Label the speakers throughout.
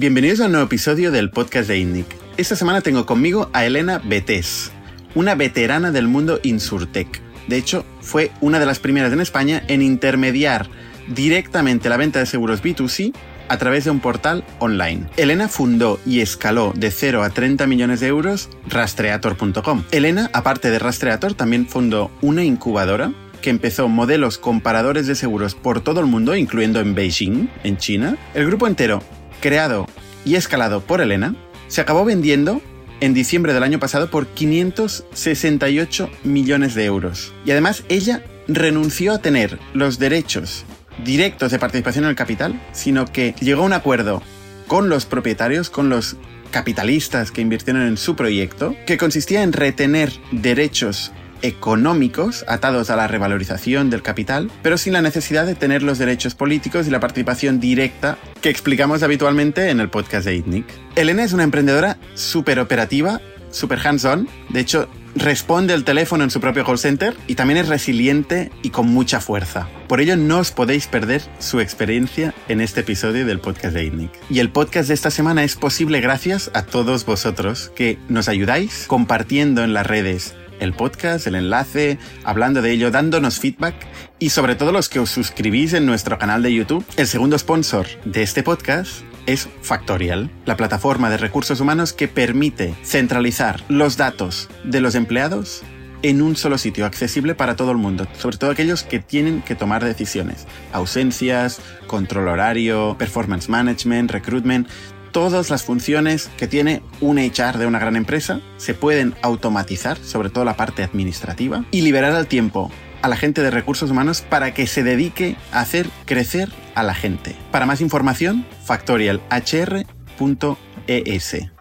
Speaker 1: Bienvenidos a un nuevo episodio del podcast de INNIC. Esta semana tengo conmigo a Elena Betés, una veterana del mundo Insurtech. De hecho, fue una de las primeras en España en intermediar directamente la venta de seguros B2C a través de un portal online. Elena fundó y escaló de 0 a 30 millones de euros Rastreator.com. Elena, aparte de Rastreator, también fundó una incubadora que empezó modelos comparadores de seguros por todo el mundo, incluyendo en Beijing, en China. El grupo entero creado y escalado por Elena, se acabó vendiendo en diciembre del año pasado por 568 millones de euros. Y además ella renunció a tener los derechos directos de participación en el capital, sino que llegó a un acuerdo con los propietarios, con los capitalistas que invirtieron en su proyecto, que consistía en retener derechos económicos atados a la revalorización del capital, pero sin la necesidad de tener los derechos políticos y la participación directa que explicamos habitualmente en el podcast de ITNIC. Elena es una emprendedora súper operativa, súper hands-on, de hecho responde el teléfono en su propio call center y también es resiliente y con mucha fuerza. Por ello no os podéis perder su experiencia en este episodio del podcast de ITNIC. Y el podcast de esta semana es posible gracias a todos vosotros que nos ayudáis compartiendo en las redes el podcast, el enlace, hablando de ello, dándonos feedback y sobre todo los que os suscribís en nuestro canal de YouTube. El segundo sponsor de este podcast es Factorial, la plataforma de recursos humanos que permite centralizar los datos de los empleados en un solo sitio, accesible para todo el mundo, sobre todo aquellos que tienen que tomar decisiones. Ausencias, control horario, performance management, recruitment, todas las funciones que tiene un HR de una gran empresa se pueden automatizar, sobre todo la parte administrativa, y liberar al tiempo a la gente de recursos humanos para que se dedique a hacer crecer a la gente. Para más información, factorialhr.es.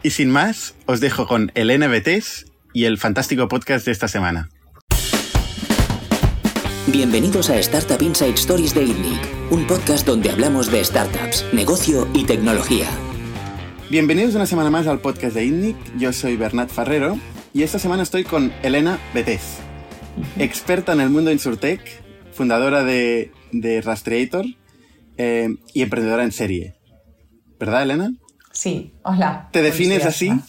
Speaker 1: Y sin más, os dejo con el NBTs y el fantástico podcast de esta semana.
Speaker 2: Bienvenidos a Startup Inside Stories de INNIC, un podcast donde hablamos de startups, negocio y tecnología.
Speaker 1: Bienvenidos una semana más al podcast de INNIC. Yo soy Bernat Ferrero y esta semana estoy con Elena Betés, experta en el mundo Insurtech, fundadora de, de Rastreator eh, y emprendedora en serie. ¿Verdad, Elena?
Speaker 3: Sí, hola.
Speaker 1: ¿Te defines así?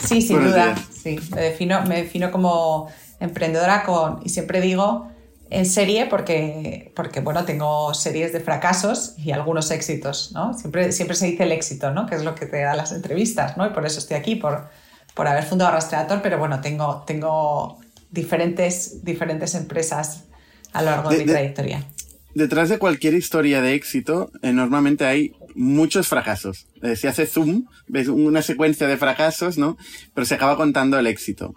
Speaker 3: Sí, sin duda. Sí, me defino, me defino como emprendedora con, y siempre digo, en serie porque, porque, bueno, tengo series de fracasos y algunos éxitos, ¿no? Siempre, siempre se dice el éxito, ¿no? Que es lo que te da las entrevistas, ¿no? Y por eso estoy aquí, por, por haber fundado Rastreator, pero bueno, tengo, tengo diferentes, diferentes empresas a lo largo de, mi trayectoria.
Speaker 1: Detrás de cualquier historia de éxito, eh, normalmente hay muchos fracasos. Eh, se hace zoom, ves una secuencia de fracasos, ¿no? Pero se acaba contando el éxito.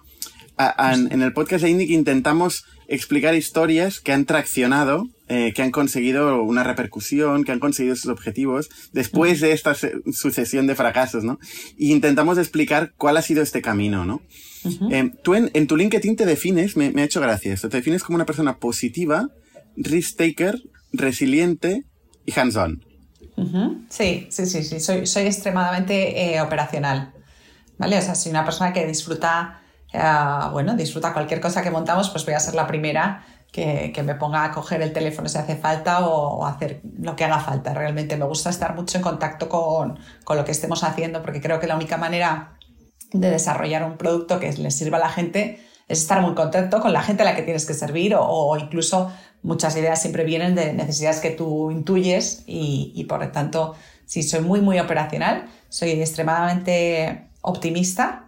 Speaker 1: En el podcast de Indic intentamos explicar historias que han traccionado, eh, que han conseguido una repercusión, que han conseguido sus objetivos después de esta sucesión de fracasos, ¿no? Y intentamos explicar cuál ha sido este camino, ¿no? Eh, tú en, tu LinkedIn te defines, me, ha hecho gracia esto, te defines como una persona positiva, risk taker, resiliente y hands-on.
Speaker 3: Sí, sí, sí, sí, soy, soy extremadamente eh, operacional, ¿vale? O sea, soy una persona que disfruta eh, bueno, disfruta cualquier cosa que montamos, pues voy a ser la primera que, me ponga a coger el teléfono si hace falta o, hacer lo que haga falta. Realmente me gusta estar mucho en contacto con, lo que estemos haciendo porque creo que la única manera de desarrollar un producto que le sirva a la gente es estar muy contento con la gente a la que tienes que servir o, incluso muchas ideas siempre vienen de necesidades que tú intuyes y, por lo tanto, sí, soy muy, muy operacional, soy extremadamente optimista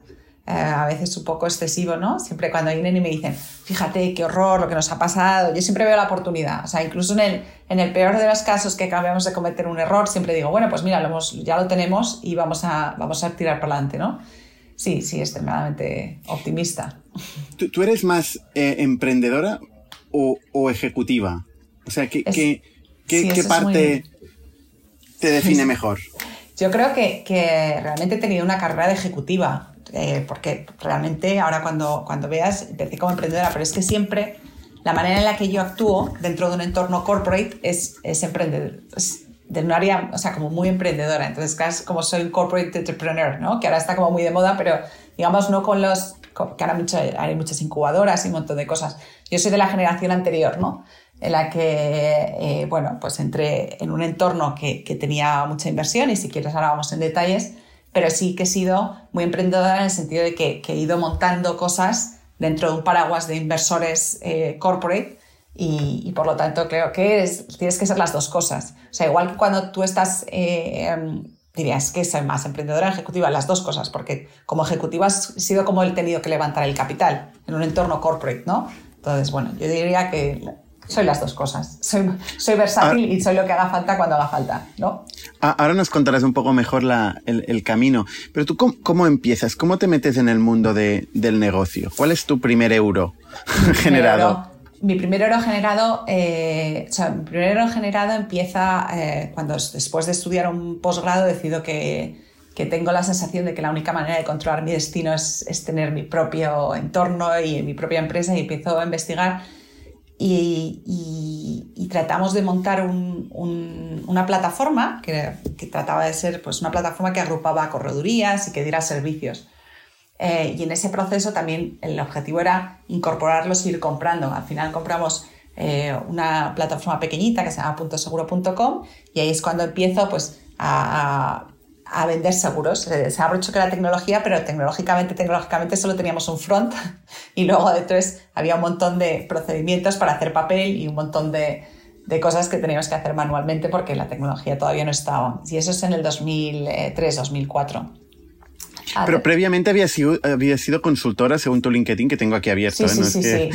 Speaker 3: eh, a veces un poco excesivo, ¿no? Siempre cuando vienen y me dicen, fíjate qué horror lo que nos ha pasado, yo siempre veo la oportunidad. O sea, incluso en el, en el peor de los casos que acabamos de cometer un error, siempre digo, bueno, pues mira, lo hemos, ya lo tenemos y vamos a, vamos a tirar para adelante, ¿no? Sí, sí, extremadamente optimista.
Speaker 1: ¿Tú, eres más eh, emprendedora o, o, ejecutiva? O sea, ¿qué, qué, qué, parte te define mejor?
Speaker 3: Yo creo que, que realmente he tenido una carrera de ejecutiva. Eh, porque realmente ahora cuando, cuando veas, empecé como emprendedora, pero es que siempre la manera en la que yo actúo dentro de un entorno corporate es, es emprendedor, de un área, o sea, como muy emprendedora. Entonces, como soy un corporate entrepreneur, ¿no? Que ahora está como muy de moda, pero digamos no con los, que ahora mucho, hay muchas incubadoras y un montón de cosas. Yo soy de la generación anterior, ¿no? en la que, eh, bueno, pues entré en un entorno que, que, tenía mucha inversión y si quieres ahora vamos en detalles, pero sí que he sido muy emprendedora en el sentido de que, he ido montando cosas dentro de un paraguas de inversores eh, corporate y, por lo tanto creo que es, tienes que ser las dos cosas. O sea, igual que cuando tú estás, eh, em, dirías que soy más emprendedora ejecutiva, las dos cosas, porque como ejecutiva he sido como he tenido que levantar el capital en un entorno corporate, ¿no? Entonces, bueno, yo diría que soy las dos cosas. Soy, soy versátil ah. y soy lo que haga falta cuando haga falta, ¿no?
Speaker 1: Ah, ahora nos contarás un poco mejor la, el, el, camino, pero tú cómo, empiezas, cómo te metes en el mundo de, del negocio. ¿Cuál es tu primer euro generado?
Speaker 3: mi primer euro generado, eh, o sea, mi primer euro generado empieza eh, cuando después de estudiar un posgrado decido que, que, tengo la sensación de que la única manera de controlar mi destino es, es tener mi propio entorno y mi propia empresa y empiezo a investigar y, tratamos de montar una plataforma que, trataba de ser pues, una plataforma que agrupaba corredurías y que diera servicios. Eh, y en ese proceso también el objetivo era incorporarlos y ir comprando. Al final compramos eh, una plataforma pequeñita que se llama puntoseguro.com y ahí es cuando empiezo pues, a vender seguros. Se ha que la tecnología, pero tecnológicamente, tecnológicamente solo teníamos un front y luego detrás había un montón de procedimientos para hacer papel y un montón de, de, cosas que teníamos que hacer manualmente porque la tecnología todavía no estaba. Y eso es en el 2003, 2004.
Speaker 1: Pero previamente había sido, había sido consultora según tu LinkedIn que tengo aquí abierto.
Speaker 3: Sí,
Speaker 1: ¿eh?
Speaker 3: sí, sí, sí.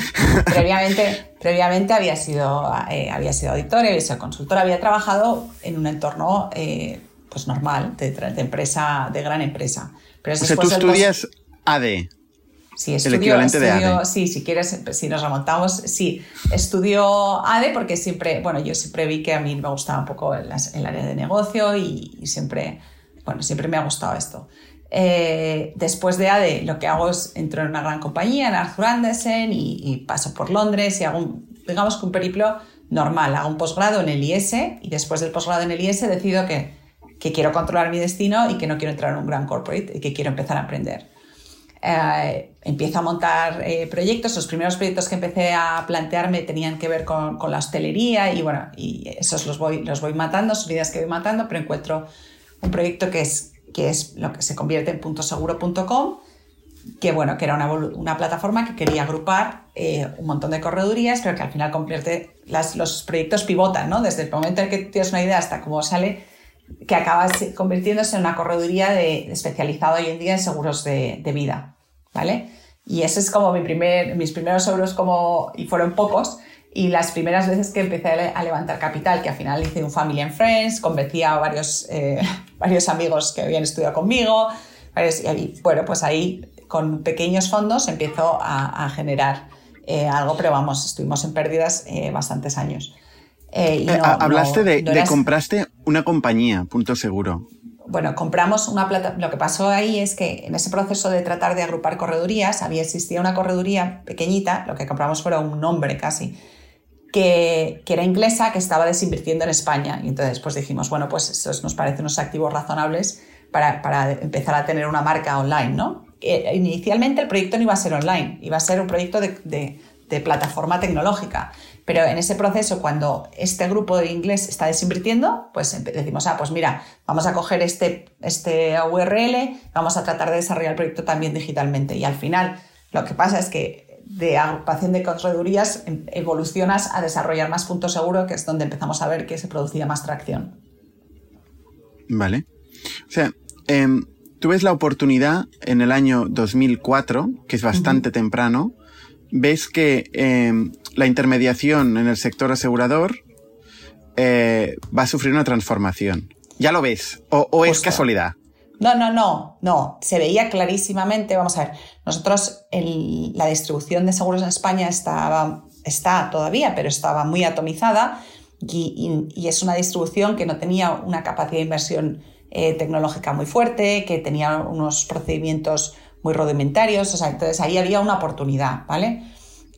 Speaker 3: previamente, previamente había sido, eh, había sido auditora, había sido consultora, había trabajado en un entorno eh, pues normal, de, empresa, de gran empresa.
Speaker 1: Pero o sea, tú estudias AD.
Speaker 3: Sí, estudio, el equivalente de. Sí, si quieres, si nos remontamos, sí, estudio AD porque siempre, bueno, yo siempre vi que a mí me gustaba un poco el, área de negocio y, siempre, bueno, siempre me ha gustado esto. Eh, después de AD, lo que hago es entro en una gran compañía, en Arthur Andersen, y, paso por Londres y hago, un, digamos que un periplo normal. Hago un posgrado en el IS y después del posgrado en el IS decido que que quiero controlar mi destino y que no quiero entrar en un gran corporate y que quiero empezar a aprender. Eh, empiezo a montar eh, proyectos. Los primeros proyectos que empecé a plantearme tenían que ver con, con, la hostelería y bueno, y esos los voy, los voy matando, son ideas que voy matando, pero encuentro un proyecto que es, que es lo que se convierte en puntoseguro.com, que bueno, que era una, una plataforma que quería agrupar eh, un montón de corredurías, pero que al final convierte, las, los proyectos pivotan, ¿no? Desde el momento en que tienes una idea hasta cómo sale, que acaba convirtiéndose en una correduría de, especializada hoy en día en seguros de, vida, ¿vale? Y ese es como mi primer, mis primeros euros como, y fueron pocos, y las primeras veces que empecé a levantar capital, que al final hice un Family and Friends, convencí a varios, eh, varios amigos que habían estudiado conmigo, y bueno, pues ahí con pequeños fondos empiezo a, a generar eh, algo, pero vamos, estuvimos en pérdidas eh, bastantes años.
Speaker 1: Eh, eh, hablaste de, de compraste una compañía, punto seguro.
Speaker 3: Bueno, compramos una plata. Lo que pasó ahí es que en ese proceso de tratar de agrupar corredurías, había existía una correduría pequeñita, lo que compramos fue un nombre casi, que, que, era inglesa, que estaba desinvirtiendo en España. Y entonces pues dijimos, bueno, pues esos nos parecen unos activos razonables para, para empezar a tener una marca online, ¿no? inicialmente el proyecto no iba a ser online, iba a ser un proyecto de, de, de plataforma tecnológica. Pero en ese proceso, cuando este grupo de inglés está desinvirtiendo, pues decimos, ah, pues mira, vamos a coger este, este URL, vamos a tratar de desarrollar el proyecto también digitalmente. Y al final, lo que pasa es que de agrupación de corredurías em, evolucionas a desarrollar más puntos seguros, que es donde empezamos a ver que se producía más tracción.
Speaker 1: Vale. O sea, em, tú ves la oportunidad en el año 2004, que es bastante temprano, ves que em, la intermediación en el sector asegurador eh, va a sufrir una transformación. ¿Ya lo ves? ¿O, es casualidad?
Speaker 3: No, no, no, no. Se veía clarísimamente. Vamos a ver, nosotros la distribución de seguros en España estaba, está todavía, pero estaba muy atomizada y, es una distribución que no tenía una capacidad de inversión eh, tecnológica muy fuerte, que tenía unos procedimientos muy rudimentarios, o sea, entonces ahí había una oportunidad, ¿vale?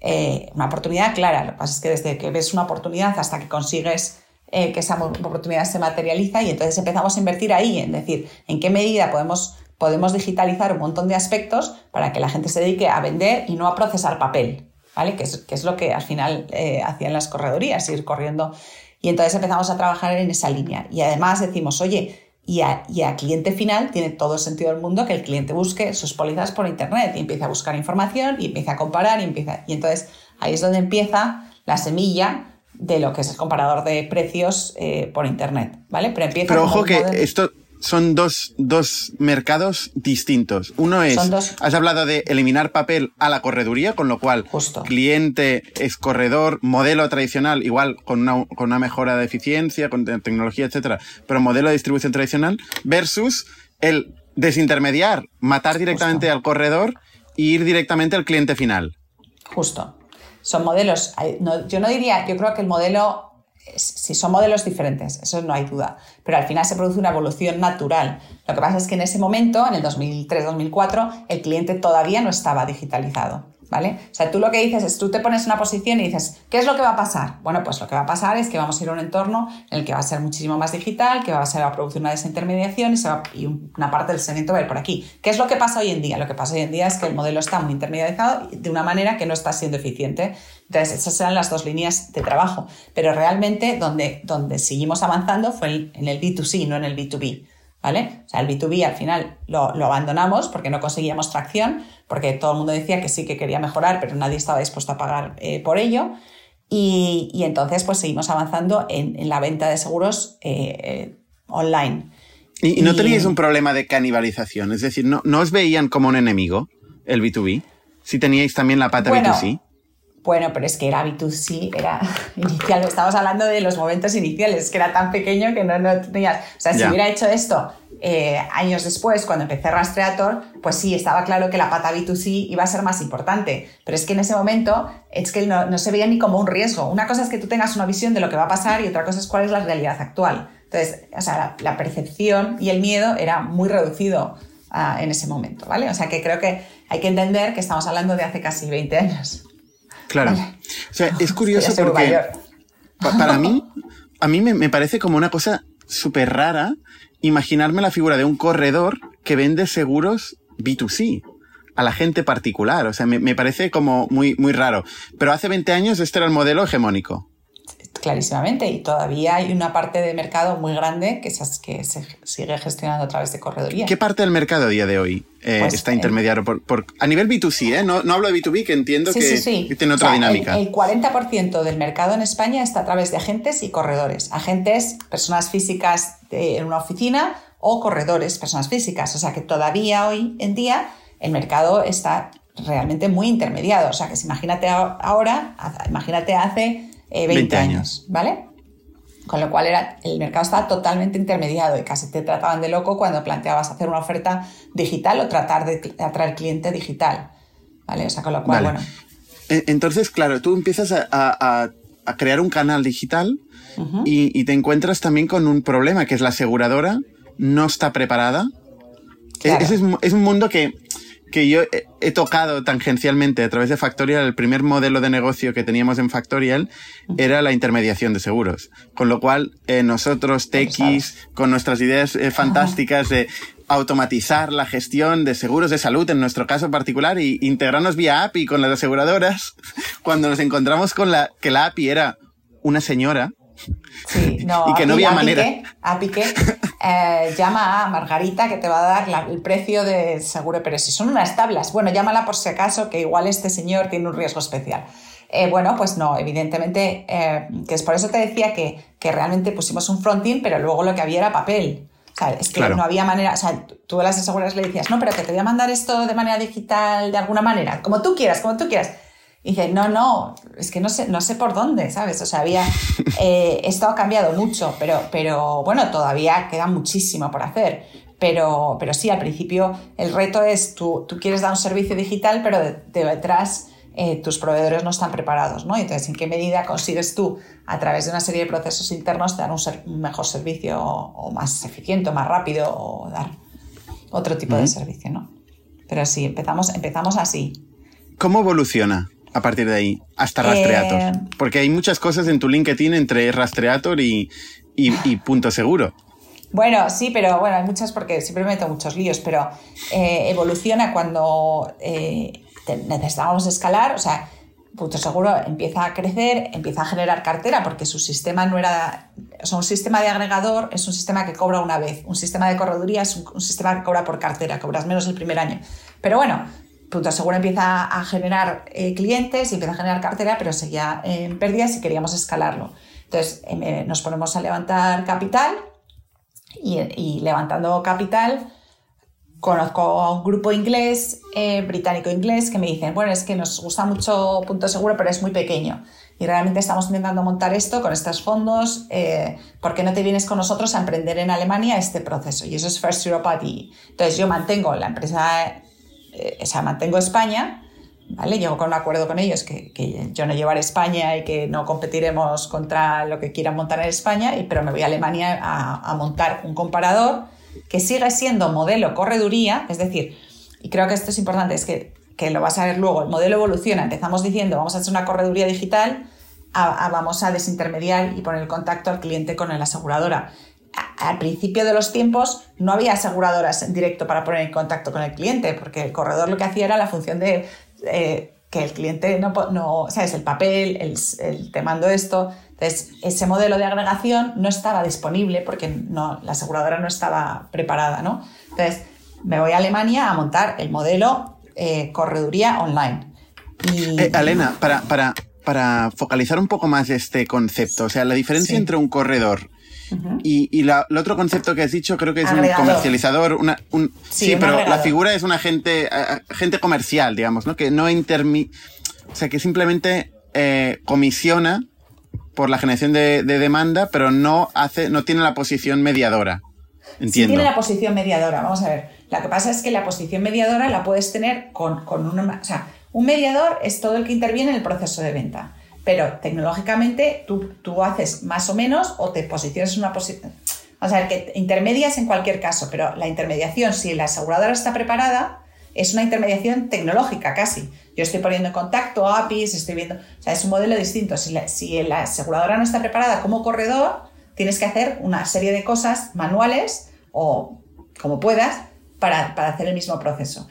Speaker 3: Eh, una oportunidad clara, lo que pasa es que desde que ves una oportunidad hasta que consigues eh, que esa oportunidad se materializa y entonces empezamos a invertir ahí, en decir, en qué medida podemos, podemos digitalizar un montón de aspectos para que la gente se dedique a vender y no a procesar papel, ¿vale? Que es, que es lo que al final eh, hacían las corredorías, ir corriendo. Y entonces empezamos a trabajar en esa línea. Y además decimos, oye, y a, y a, cliente final tiene todo el sentido del mundo que el cliente busque sus pólizas por internet y empiece a buscar información y empiece a comparar y empieza. Y entonces ahí es donde empieza la semilla de lo que es el comparador de precios eh, por internet, ¿vale?
Speaker 1: Pero, empieza Pero ojo que esto son dos, dos, mercados distintos. Uno es, has hablado de eliminar papel a la correduría, con lo cual cliente es corredor, modelo tradicional, igual con una, con una mejora de eficiencia, con tecnología, etcétera, pero modelo de distribución tradicional, versus el desintermediar, matar directamente al corredor e ir directamente al cliente final.
Speaker 3: Justo. Son modelos, yo no diría, yo creo que el modelo si son modelos diferentes, eso no hay duda, pero al final se produce una evolución natural. Lo que pasa es que en ese momento, en el 2003-2004, el cliente todavía no estaba digitalizado. ¿Vale? O sea, tú lo que dices es, tú te pones una posición y dices, ¿qué es lo que va a pasar? Bueno, pues lo que va a pasar es que vamos a ir a un entorno en el que va a ser muchísimo más digital, que va a ser a producir una desintermediación y, una parte del seguimiento va a ir por aquí. ¿Qué es lo que pasa hoy en día? Lo que pasa hoy en día es que el modelo está muy intermediado de una manera que no está siendo eficiente. Entonces, esas eran las dos líneas de trabajo. Pero realmente donde, donde seguimos avanzando fue en el B2C, no en el B2B. ¿Vale? O sea, el B2B al final lo, abandonamos porque no conseguíamos tracción, porque todo el mundo decía que sí que quería mejorar, pero nadie estaba dispuesto a pagar eh, por ello. Y, entonces, pues seguimos avanzando en, la venta de seguros eh, eh, online.
Speaker 1: ¿Y, no teníais un problema de canibalización? Es decir, ¿no, ¿no os veían como un enemigo el B2B? Si teníais también la pata B2C.
Speaker 3: Bueno, pero es que era B2C, era inicial. Estamos hablando de los momentos iniciales, que era tan pequeño que no, no tenías. O sea, si hubiera hecho esto eh, años después, cuando empecé Rastreator, pues sí, estaba claro que la pata B2C iba a ser más importante. Pero es que en ese momento es que no, no se veía ni como un riesgo. Una cosa es que tú tengas una visión de lo que va a pasar y otra cosa es cuál es la realidad actual. Entonces, o sea, la, percepción y el miedo era muy reducido uh, en ese momento, ¿vale? O sea, que creo que hay que entender que estamos hablando de hace casi 20 años.
Speaker 1: Claro. O sea, es curioso porque para mí, a mí me, parece como una cosa súper rara imaginarme la figura de un corredor que vende seguros B2C a la gente particular. O sea, me, me, parece como muy, muy raro. Pero hace 20 años este era el modelo hegemónico
Speaker 3: clarísimamente y todavía hay una parte de mercado muy grande que, se, que se sigue gestionando a través de corredoría.
Speaker 1: ¿Qué parte del mercado a día de hoy eh, pues, está intermediario? Por, a nivel B2C, ¿eh? no, no, hablo de B2B, que entiendo que, tiene otra dinámica.
Speaker 3: El, 40% del mercado en España está a través de agentes y corredores. Agentes, personas físicas en una oficina o corredores, personas físicas. O sea que todavía hoy en día el mercado está realmente muy intermediado. O sea que si imagínate ahora, imagínate hace 20, eh, años, ¿vale? Con lo cual era, el mercado estaba totalmente intermediado y casi te trataban de loco cuando planteabas hacer una oferta digital o tratar de atraer cliente digital. ¿Vale? O sea, con lo cual, bueno.
Speaker 1: E, entonces, claro, tú empiezas a, crear un canal digital y, te encuentras también con un problema, que es la aseguradora no está preparada. E, es, es, un mundo que que yo he, tocado tangencialmente a través de Factorial, el primer modelo de negocio que teníamos en Factorial era la intermediación de seguros. Con lo cual, eh, nosotros, TX, con nuestras ideas eh, fantásticas de automatizar la gestión de seguros de salud, en nuestro caso particular, y integrarnos vía API con las aseguradoras, cuando nos encontramos con la que la API era una señora
Speaker 3: Sí, no,
Speaker 1: y que no había manera.
Speaker 3: a Piqué, eh, llama a Margarita que te va a dar el precio de seguro, pero si son unas tablas, bueno, llámala por si acaso que igual este señor tiene un riesgo especial. Eh, bueno, pues no, evidentemente, eh, que es por eso te decía que, que realmente pusimos un fronting, pero luego lo que había era papel. O sea, es que no había manera, o sea, tú a las aseguradoras le decías, no, pero que te voy a mandar esto de manera digital de alguna manera, como tú quieras, como tú quieras. Y dice, no, no, es que no sé, no sé por dónde, ¿sabes? O sea, había, eh, esto ha cambiado mucho, pero, pero bueno, todavía queda muchísimo por hacer. Pero, pero sí, al principio el reto es, tú, tú quieres dar un servicio digital, pero detrás eh, tus proveedores no están preparados, ¿no? Entonces, ¿en qué medida consigues tú, a través de una serie de procesos internos, dar un, mejor servicio o, más eficiente, o más rápido, o dar otro tipo de servicio, ¿no? Pero sí, empezamos, empezamos así.
Speaker 1: ¿Cómo evoluciona a partir de ahí hasta Rastreator? Eh, Porque hay muchas cosas en tu LinkedIn entre Rastreator y, Punto Seguro.
Speaker 3: Bueno, sí, pero bueno, hay muchas porque siempre me meto muchos líos, pero eh, evoluciona cuando eh, necesitábamos escalar, o sea, Punto Seguro empieza a crecer, empieza a generar cartera porque su sistema no era, o sea, un sistema de agregador es un sistema que cobra una vez, un sistema de correduría es un, sistema que cobra por cartera, cobras menos el primer año. Pero bueno, Punto Seguro empieza a generar eh, clientes empieza a generar cartera, pero seguía en pérdidas y queríamos escalarlo. Entonces em, nos ponemos a levantar capital y, levantando capital conozco a un grupo inglés, eh, británico-inglés, que me dicen, bueno, es que nos gusta mucho Punto Seguro, pero es muy pequeño. Y realmente estamos intentando montar esto con estos fondos. Eh, ¿Por qué no te vienes con nosotros a emprender en Alemania este proceso? Y eso es First Europe AD. Entonces yo mantengo la empresa, eh, mantengo España, ¿vale? Llego con un acuerdo con ellos que, que, yo no llevaré España y que no competiremos contra lo que quieran montar en España, y, pero me voy a Alemania a, a montar un comparador que sigue siendo modelo correduría, es decir, y creo que esto es importante, es que, que lo vas a ver luego, el modelo evoluciona, empezamos diciendo vamos a hacer una correduría digital, vamos a desintermediar y poner el contacto al cliente con la aseguradora. Al principio de los tiempos no había aseguradoras en directo para poner en contacto con el cliente, porque el corredor lo que hacía era la función de eh, que el cliente no, no sabes, el papel, el, te mando esto. Entonces, ese modelo de agregación no estaba disponible porque no, la aseguradora no estaba preparada, ¿no? Entonces, me voy a Alemania a montar el modelo eh, correduría online.
Speaker 1: Y... Eh, Elena, para, para, para focalizar un poco más este concepto, o sea, la diferencia entre un corredor y, el otro concepto que has dicho creo que es un comercializador. Una, un, sí, pero la figura es un agente, agente comercial, digamos, ¿no? Que no intermi... O sea, que simplemente eh, comisiona por la generación de, demanda, pero no hace, no tiene la posición mediadora. Entiendo.
Speaker 3: Sí tiene la posición mediadora. Vamos a ver. Lo que pasa es que la posición mediadora la puedes tener con, con una... O sea, un mediador es todo el que interviene en el proceso de venta pero tecnológicamente tú, tú haces más o menos o te posicionas en una posición... O sea, que intermedias en cualquier caso, pero la intermediación, si la aseguradora está preparada, es una intermediación tecnológica casi. Yo estoy poniendo en contacto APIs, estoy viendo... O sea, es un modelo distinto. Si la, si la aseguradora no está preparada como corredor, tienes que hacer una serie de cosas manuales o como puedas para, para hacer el mismo proceso.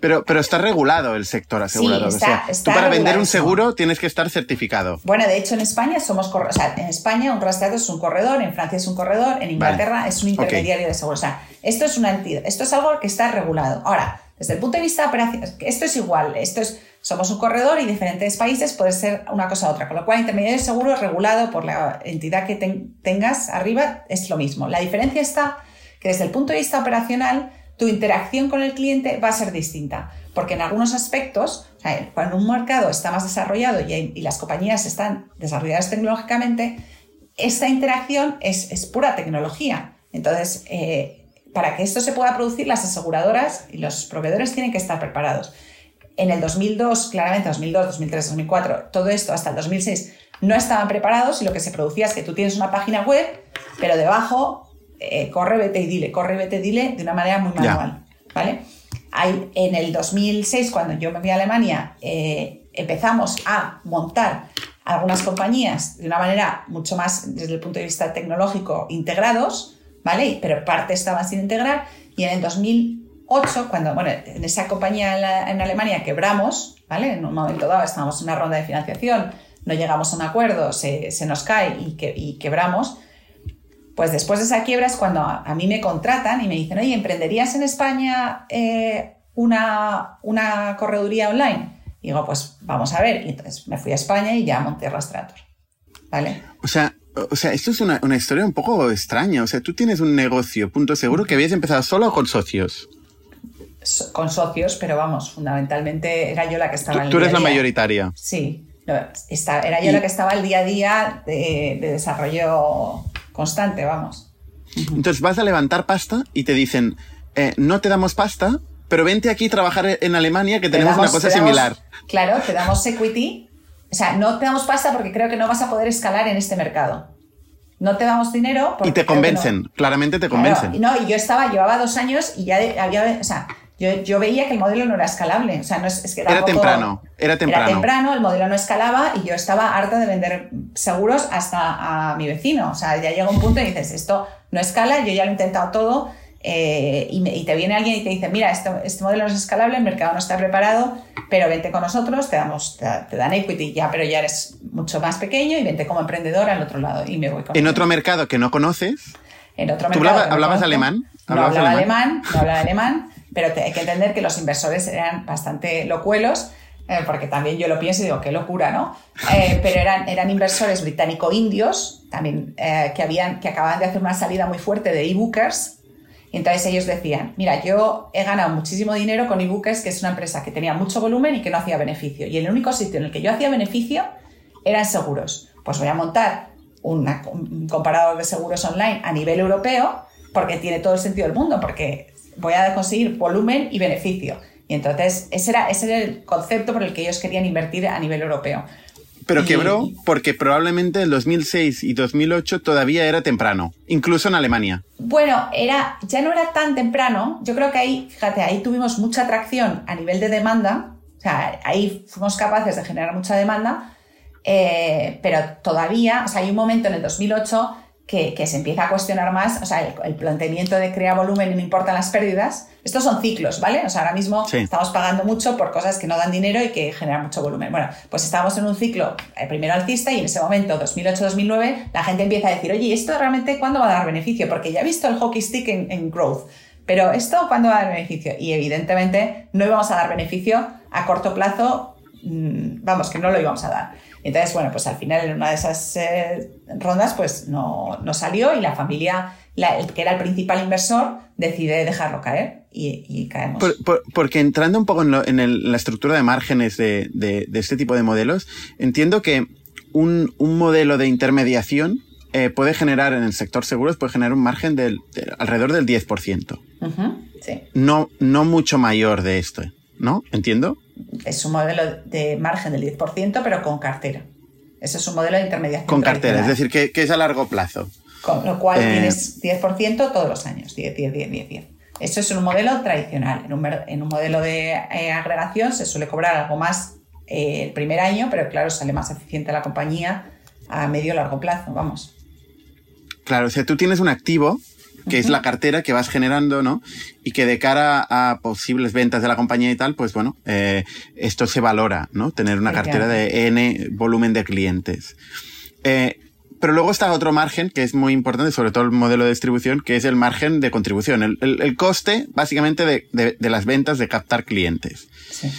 Speaker 1: Pero, pero está regulado el sector asegurador. o sea, tú para vender un seguro tienes que estar certificado.
Speaker 3: Bueno, de hecho en España somos o sea, en España un rastreador es un corredor, en Francia es un corredor, en Inglaterra es un intermediario de seguro. O sea, esto es una entidad, esto es algo que está regulado. Ahora, desde el punto de vista operacional, esto es igual, esto es, somos un corredor y diferentes países puede ser una cosa u otra. Con lo cual, intermediario de seguro regulado por la entidad que tengas arriba es lo mismo. La diferencia está que desde el punto de vista operacional tu interacción con el cliente va a ser distinta, porque en algunos aspectos, cuando un mercado está más desarrollado y, las compañías están desarrolladas tecnológicamente, esta interacción es, pura tecnología. Entonces, eh, para que esto se pueda producir, las aseguradoras y los proveedores tienen que estar preparados. En el 2002, claramente, 2002, 2003, 2004, todo esto hasta el 2006 no estaban preparados y lo que se producía es que tú tienes una página web, pero debajo eh, corre, vete y dile, corre, vete y dile de una manera muy manual. ¿vale? Hay, en el 2006, cuando yo me fui a Alemania, eh, empezamos a montar algunas compañías de una manera mucho más desde el punto de vista tecnológico integrados, ¿vale? Pero parte estaban sin integrar y en el 2008, cuando, bueno, en esa compañía en, Alemania quebramos, ¿vale? En un momento dado estábamos en una ronda de financiación, no llegamos a un acuerdo, se, se nos cae y, que, y quebramos, pues después de esa quiebra es cuando a, mí me contratan y me dicen, oye, ¿emprenderías en España eh, una, una correduría online? Y digo, pues vamos a ver. Y entonces me fui a España y ya monté Rastrator. ¿Vale?
Speaker 1: O sea, o sea, esto es una, historia un poco extraña. O sea, tú tienes un negocio, punto seguro, que habías empezado solo o con socios.
Speaker 3: con socios, pero vamos, fundamentalmente era yo la que estaba
Speaker 1: en el Tú eres la mayoritaria.
Speaker 3: Sí, era yo la que estaba el día a día de, de desarrollo constante, vamos.
Speaker 1: Entonces vas a levantar pasta y te dicen, eh, no te damos pasta, pero vente aquí a trabajar en Alemania que tenemos una cosa similar.
Speaker 3: Claro, te damos equity. O sea, no te damos pasta porque creo que no vas a poder escalar en este mercado. No te damos dinero.
Speaker 1: y te convencen, claramente te convencen.
Speaker 3: no, y yo estaba, llevaba dos años y ya había, o sea, yo, veía que el modelo no era escalable. O sea, no es, que
Speaker 1: era temprano, era temprano.
Speaker 3: Era temprano, el modelo no escalaba y yo estaba harta de vender seguros hasta a mi vecino. O sea, ya llega un punto y dices, esto no escala, yo ya lo he intentado todo eh, y, te viene alguien y te dice, mira, este modelo no es escalable, el mercado no está preparado, pero vente con nosotros, te, damos, te, dan equity ya, pero ya eres mucho más pequeño y vente como emprendedor al otro lado y me voy con
Speaker 1: En otro mercado que no conoces.
Speaker 3: En otro
Speaker 1: ¿Tú
Speaker 3: mercado
Speaker 1: hablabas, alemán?
Speaker 3: No hablaba alemán? no hablaba alemán, pero hay que entender que los inversores eran bastante locuelos eh, porque también yo lo pienso y digo, qué locura, ¿no? Eh, pero eran, eran inversores británico-indios, también eh, que, habían, que acababan de hacer una salida muy fuerte de e-bookers. Y entonces ellos decían, mira, yo he ganado muchísimo dinero con e-bookers, que es una empresa que tenía mucho volumen y que no hacía beneficio. Y el único sitio en el que yo hacía beneficio eran seguros. Pues voy a montar un comparador de seguros online a nivel europeo, porque tiene todo el sentido del mundo, porque voy a conseguir volumen y beneficio. Y entonces ese era, ese era el concepto por el que ellos querían invertir a nivel europeo.
Speaker 1: Pero quebró porque probablemente el 2006 y 2008 todavía era temprano, incluso en Alemania.
Speaker 3: Bueno, era, ya no era tan temprano. Yo creo que ahí, fíjate, ahí tuvimos mucha atracción a nivel de demanda. O sea, ahí fuimos capaces de generar mucha demanda, eh, pero todavía, o sea, hay un momento en el 2008 que, se empieza a cuestionar más, o sea, el, planteamiento de crear volumen y no importan las pérdidas. Estos son ciclos, ¿vale? O sea, ahora mismo estamos pagando mucho por cosas que no dan dinero y que generan mucho volumen. Bueno, pues estamos en un ciclo eh, primero alcista y en ese momento, 2008-2009, la gente empieza a decir, oye, ¿esto realmente cuándo va a dar beneficio? Porque ya he visto el hockey stick en, growth, pero ¿esto cuándo va a dar beneficio? Y evidentemente no íbamos a dar beneficio a corto plazo, mm, vamos, que no lo íbamos a dar. Entonces, bueno, pues al final en una de esas eh, rondas pues no, salió y la familia, que era el principal inversor, decide dejarlo caer y, caemos.
Speaker 1: porque entrando un poco en, la estructura de márgenes de, este tipo de modelos, entiendo que un, modelo de intermediación eh, puede generar en el sector seguros, puede generar un margen del, de alrededor del 10%.
Speaker 3: sí.
Speaker 1: no, no mucho mayor de esto, ¿no? ¿Entiendo?
Speaker 3: Es un modelo de margen del 10%, pero con cartera. Ese es un modelo de intermediación.
Speaker 1: Con cartera, es decir, que, es a largo plazo.
Speaker 3: Con lo cual eh, tienes 10% todos los años, 10, 10, 10, 10, 10. Eso es un modelo tradicional. En un, modelo de eh, agregación se suele cobrar algo más eh, el primer año, pero claro, sale más eficiente la compañía a medio o largo plazo, vamos.
Speaker 1: Claro, o sea, tú tienes un activo que es la cartera que vas generando, ¿no? Y que de cara a posibles ventas de la compañía y tal, pues bueno, eh, esto se valora, ¿no? Tener una cartera de N volumen de clientes. Eh, pero luego está otro margen que es muy importante, sobre todo el modelo de distribución, que es el margen de contribución, el, coste básicamente de, las ventas de captar clientes. Sí.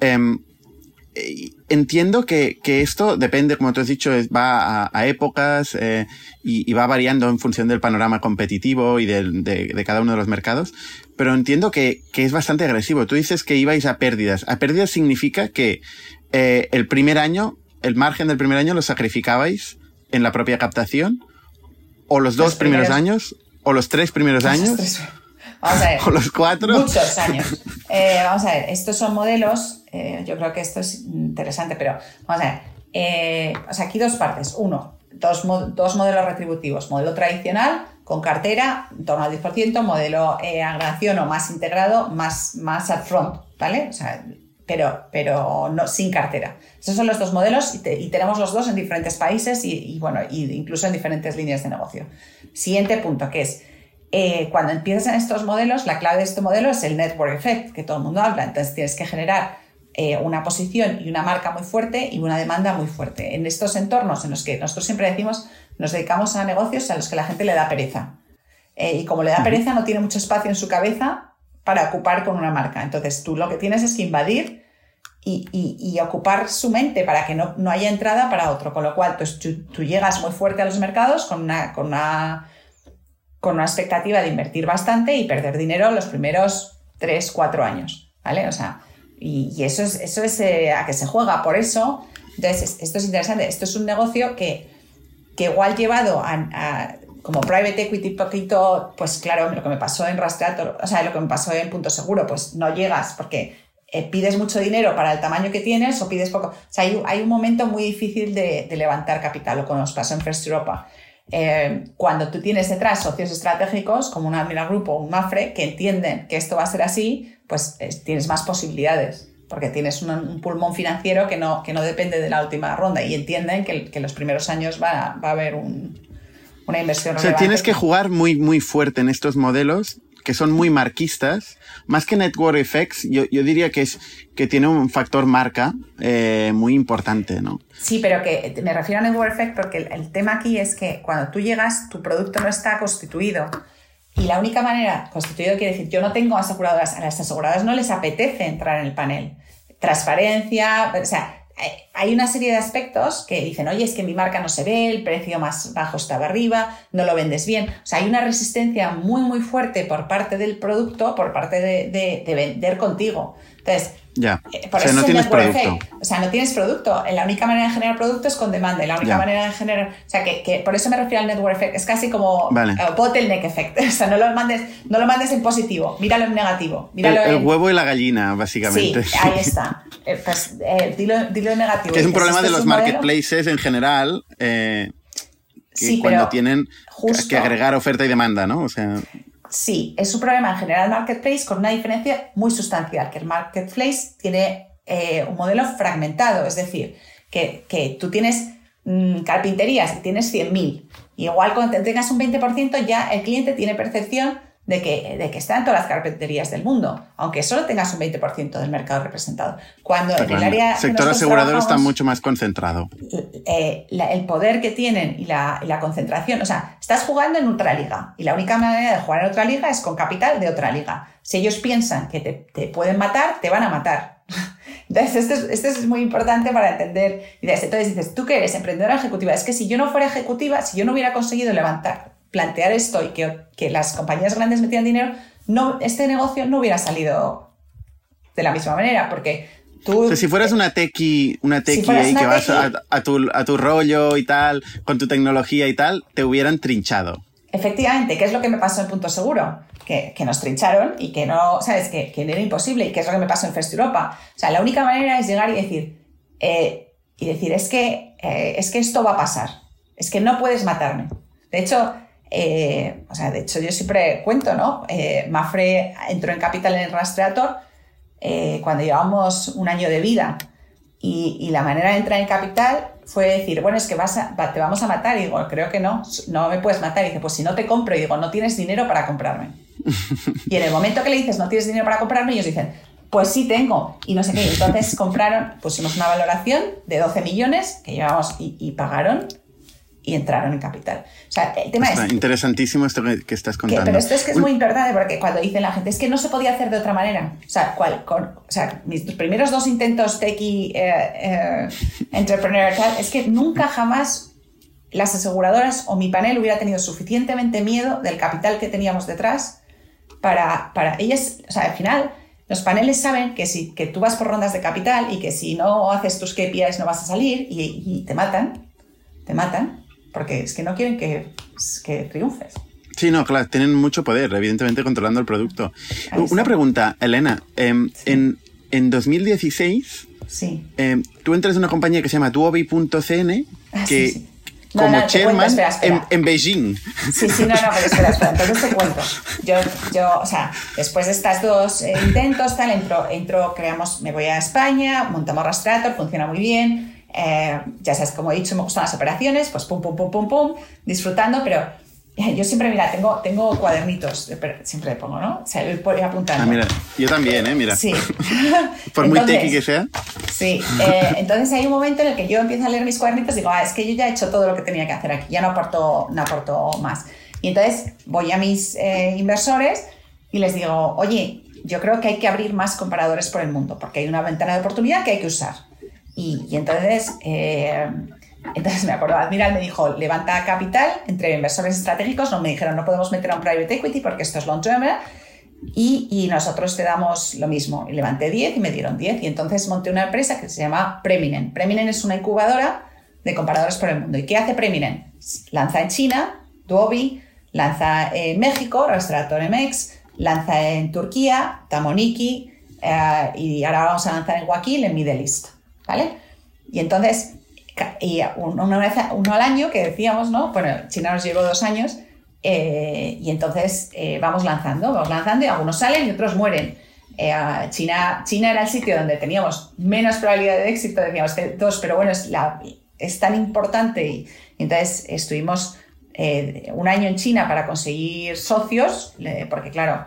Speaker 1: Em, entiendo que, esto depende, como tú has dicho, va a, épocas eh, y, va variando en función del panorama competitivo y de, cada uno de los mercados, pero entiendo que, es bastante agresivo. Tú dices que ibais a pérdidas. A pérdidas significa que eh, el primer año, el margen del primer año lo sacrificabais en la propia captación, o los dos primeros, años, o los tres primeros años.
Speaker 3: Vamos a ver.
Speaker 1: O los cuatro.
Speaker 3: Muchos años. Eh, vamos a ver, estos son modelos, eh, yo creo que esto es interesante, pero vamos a ver. Eh, o sea, aquí dos partes. Uno, dos, dos, modelos retributivos. Modelo tradicional con cartera, en torno al 10%, modelo eh, agregación o más integrado, más, más upfront, ¿vale? O sea, pero, pero no, sin cartera. Esos son los dos modelos y, tenemos los dos en diferentes países y, y bueno, y incluso en diferentes líneas de negocio. Siguiente punto, que es eh, cuando empiezas en estos modelos, la clave de este modelo es el network effect, que todo el mundo habla. Entonces tienes que generar eh, una posición y una marca muy fuerte y una demanda muy fuerte. En estos entornos en los que nosotros siempre decimos, nos dedicamos a negocios a los que la gente le da pereza. Eh, y como le da pereza, no tiene mucho espacio en su cabeza para ocupar con una marca. Entonces tú lo que tienes es que invadir y, ocupar su mente para que no, haya entrada para otro. Con lo cual pues, tú, llegas muy fuerte a los mercados con una, con una con una expectativa de invertir bastante y perder dinero los primeros 3, 4 años, ¿vale? O sea, y, eso es, eso es eh, a que se juega. Por eso, entonces, esto es interesante. Esto es un negocio que, que igual llevado a, como private equity poquito, pues claro, lo que me pasó en Rastreator, o sea, lo que me pasó en Punto Seguro, pues no llegas porque eh, pides mucho dinero para el tamaño que tienes o pides poco. O sea, hay, hay un momento muy difícil de, de levantar capital, lo que nos pasó en First Europa. Eh, cuando tú tienes detrás socios estratégicos como un Admiral Group o un Mafre que entienden que esto va a ser así, pues tienes más posibilidades porque tienes un, pulmón financiero que no, que no depende de la última ronda y entienden que, que los primeros años va, va a haber una inversión.
Speaker 1: O sea, tienes que jugar muy, muy fuerte en estos modelos que son muy marquistas, más que Network Effects, yo, yo diría que, es, que tiene un factor marca eh, muy importante, ¿no?
Speaker 3: Sí, pero que me refiero a Network Effect porque el, el, tema aquí es que cuando tú llegas, tu producto no está constituido. Y la única manera, constituido quiere decir, yo no tengo aseguradoras, a las aseguradoras no les apetece entrar en el panel. Transparencia, o sea, hay una serie de aspectos que dicen, oye, es que mi marca no se ve, el precio más bajo estaba arriba, no lo vendes bien. O sea, hay una resistencia muy, muy fuerte por parte del producto, por parte de, de, de vender contigo. Entonces,
Speaker 1: ya. Eh, o sea, no tienes producto.
Speaker 3: O sea, no tienes producto. La única manera de generar producto es con demanda. la única manera de generar. O sea, que, que, por eso me refiero al network effect. Es casi como
Speaker 1: vale.
Speaker 3: uh, bottleneck effect. O sea, no lo mandes, no lo mandes en positivo. Míralo en negativo. Míralo
Speaker 1: el, el
Speaker 3: en...
Speaker 1: huevo y la gallina, básicamente.
Speaker 3: Sí, ahí está. Eh, pues eh, dilo, dilo, en negativo.
Speaker 1: Que es un problema de los marketplaces modelo? en general. Eh, que
Speaker 3: sí,
Speaker 1: cuando tienen
Speaker 3: justo,
Speaker 1: que agregar oferta y demanda, ¿no? O sea.
Speaker 3: Sí, es un problema en general marketplace con una diferencia muy sustancial, que el marketplace tiene un modelo fragmentado, es decir, que, que tú tienes mmm, carpinterías y tienes 100.000. Igual cuando tengas un 20% ya el cliente tiene percepción de que, de que está en todas las carpinterías del mundo, aunque solo tengas un 20% del mercado representado. Cuando en el área...
Speaker 1: El sector asegurador está mucho más concentrado.
Speaker 3: Eh, la, el poder que tienen y la, y la, concentración, o sea, estás jugando en otra liga y la única manera de jugar en otra liga es con capital de otra liga. Si ellos piensan que te, te pueden matar, te van a matar. Entonces, esto es, esto es, muy importante para entender. Entonces dices, tú que eres emprendedora ejecutiva, es que si yo no fuera ejecutiva, si yo no hubiera conseguido levantar, plantear esto y que, que las compañías grandes metieran dinero, no, este negocio no hubiera salido de la misma manera, porque tú...
Speaker 1: O sea, si fueras una tequi, una tequi
Speaker 3: si
Speaker 1: ahí
Speaker 3: una
Speaker 1: que vas a, a, tu, a tu rollo y tal, con tu tecnología y tal, te hubieran trinchado.
Speaker 3: Efectivamente, ¿qué es lo que me pasó en Punto Seguro? Que, que nos trincharon y que no, ¿sabes? Que, que, era imposible y que es lo que me pasó en First Europa. O sea, la única manera es llegar y decir, eh, y decir, es que, eh, es que esto va a pasar, es que no puedes matarme. De hecho, eh, o sea, de hecho yo siempre cuento, ¿no? Eh, Mafre entró en Capital en el Rastreator eh, cuando llevamos un año de vida y, y, la manera de entrar en Capital fue decir, bueno, es que vas a, te vamos a matar. Y digo, creo que no, no me puedes matar. Y dice, pues si no te compro, y digo, no tienes dinero para comprarme. y en el momento que le dices, no tienes dinero para comprarme, ellos dicen, pues sí tengo. Y no sé qué. Y entonces compraron, pusimos una valoración de 12 millones que llevamos y, y pagaron y entraron en capital. O sea, el tema
Speaker 1: Está
Speaker 3: es...
Speaker 1: Interesantísimo esto que, que estás contando.
Speaker 3: Que, pero esto es que es muy importante porque cuando dicen la gente, es que no se podía hacer de otra manera. O sea, cual, con, o sea mis primeros dos intentos techie, eh, eh, entrepreneur, tal, es que nunca jamás las aseguradoras o mi panel hubiera tenido suficientemente miedo del capital que teníamos detrás para, para ellas, o sea, al final los paneles saben que, si, que tú vas por rondas de capital y que si no haces tus KPIs no vas a salir y, y te matan, te matan, porque es que no quieren que, que triunfes.
Speaker 1: Sí, no, claro, tienen mucho poder, evidentemente, controlando el producto. Una pregunta, Elena. Eh, sí. en, en 2016,
Speaker 3: sí.
Speaker 1: eh, tú entras en una compañía que se llama Duobi.cn,
Speaker 3: Ah,
Speaker 1: que
Speaker 3: sí, sí. No,
Speaker 1: como
Speaker 3: no,
Speaker 1: chairman
Speaker 3: cuento, espera, espera.
Speaker 1: En, en, Beijing.
Speaker 3: Sí, sí, no, no, pero espera, espera, entonces te cuento. Yo, yo, o sea, después de estos dos eh, intentos, tal, entro, entro, creamos, me voy a España, montamos Rastreator, funciona muy bien. Eh, ya sabes, como he dicho, me gustan las operaciones, pues pum, pum, pum, pum, pum, disfrutando, pero yo siempre, mira, tengo, tengo cuadernitos, siempre le pongo, ¿no? O sea, voy apuntando.
Speaker 1: Ah, mira, yo también, ¿eh? Mira.
Speaker 3: Sí.
Speaker 1: Por muy tequi que sea.
Speaker 3: Sí, eh, entonces hay un momento en el que yo empiezo a leer mis cuadernitos y digo, ah, es que yo ya he hecho todo lo que tenía que hacer aquí, ya no aporto, no aporto más. Y entonces voy a mis eh, inversores y les digo, oye, yo creo que hay que abrir más comparadores por el mundo, porque hay una ventana de oportunidad que hay que usar. Y, entonces, eh, entonces me acuerdo, Admiral me dijo, levanta capital entre inversores estratégicos, no me dijeron, no podemos meter a un private equity porque esto es long term, y, y, nosotros te damos lo mismo. Y levanté 10 y me dieron 10 y entonces monté una empresa que se llama Preminen. Preminen es una incubadora de comparadores por el mundo. ¿Y qué hace Preminen? Lanza en China, Duobi, lanza en México, Rastreator MX, lanza en Turquía, Tamoniki, eh, y ahora vamos a lanzar en Wakil, en Middle East, ¿vale? Y entonces, y una vez, uno al año que decíamos, ¿no? Bueno, China nos llevó dos años, eh, y entonces eh, vamos lanzando, vamos lanzando y algunos salen y otros mueren. Eh, China, China era el sitio donde teníamos menos probabilidad de éxito, decíamos que dos, pero bueno, es, es tan importante y, entonces estuvimos un año en China para conseguir socios, porque claro,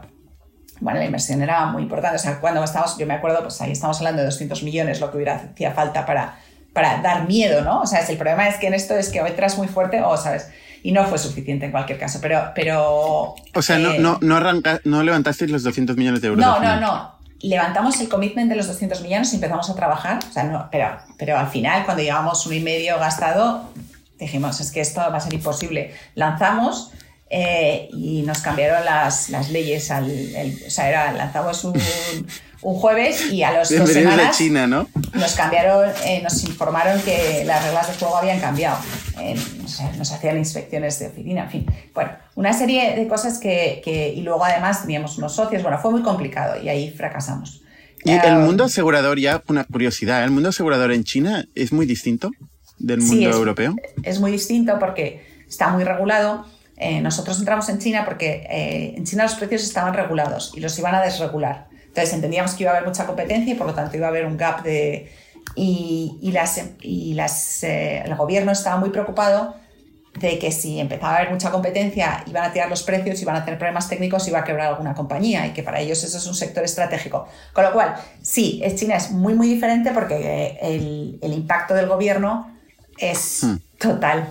Speaker 3: bueno, la inversión era muy importante. O sea, cuando estábamos, yo me acuerdo, pues ahí estamos hablando de 200 millones, lo que hubiera hacía falta para, para dar miedo, ¿no? O sea, el problema es que en esto es que o entras muy fuerte o, ¿sabes? Y no fue suficiente en cualquier caso, pero... pero
Speaker 1: o sea, no,
Speaker 3: eh,
Speaker 1: no, no, arranca, no levantasteis los 200 millones de euros.
Speaker 3: No, no, no. Levantamos el commitment de los 200 millones y empezamos a trabajar. O sea, no, pero, pero al final, cuando llevamos uno y medio gastado, dijimos, es que esto va a ser imposible. Lanzamos eh, y nos cambiaron las, las leyes. Al, o sea, era, lanzamos un, un, jueves y a los dos semanas
Speaker 1: de China, ¿no?
Speaker 3: nos cambiaron, eh, nos informaron que las reglas de juego habían cambiado. Eh, o sea, nos hacían inspecciones de oficina, en fin. Bueno, una serie de cosas que, que, y luego además teníamos unos socios. Bueno, fue muy complicado y ahí fracasamos.
Speaker 1: Y el mundo asegurador, ya una curiosidad, ¿el mundo asegurador en China es muy distinto del mundo
Speaker 3: sí, es,
Speaker 1: europeo?
Speaker 3: Es muy distinto porque está muy regulado eh, nosotros entramos en China porque eh, en China los precios estaban regulados y los iban a desregular. Entonces entendíamos que iba a haber mucha competencia y por lo tanto iba a haber un gap de... Y, eh, el gobierno estaba muy preocupado de que si empezaba a haber mucha competencia iban a tirar los precios, iban a tener problemas técnicos, iba a quebrar alguna compañía y que para ellos eso es un sector estratégico. Con lo cual, sí, China es muy, muy diferente porque el, el impacto del gobierno es hmm. Total.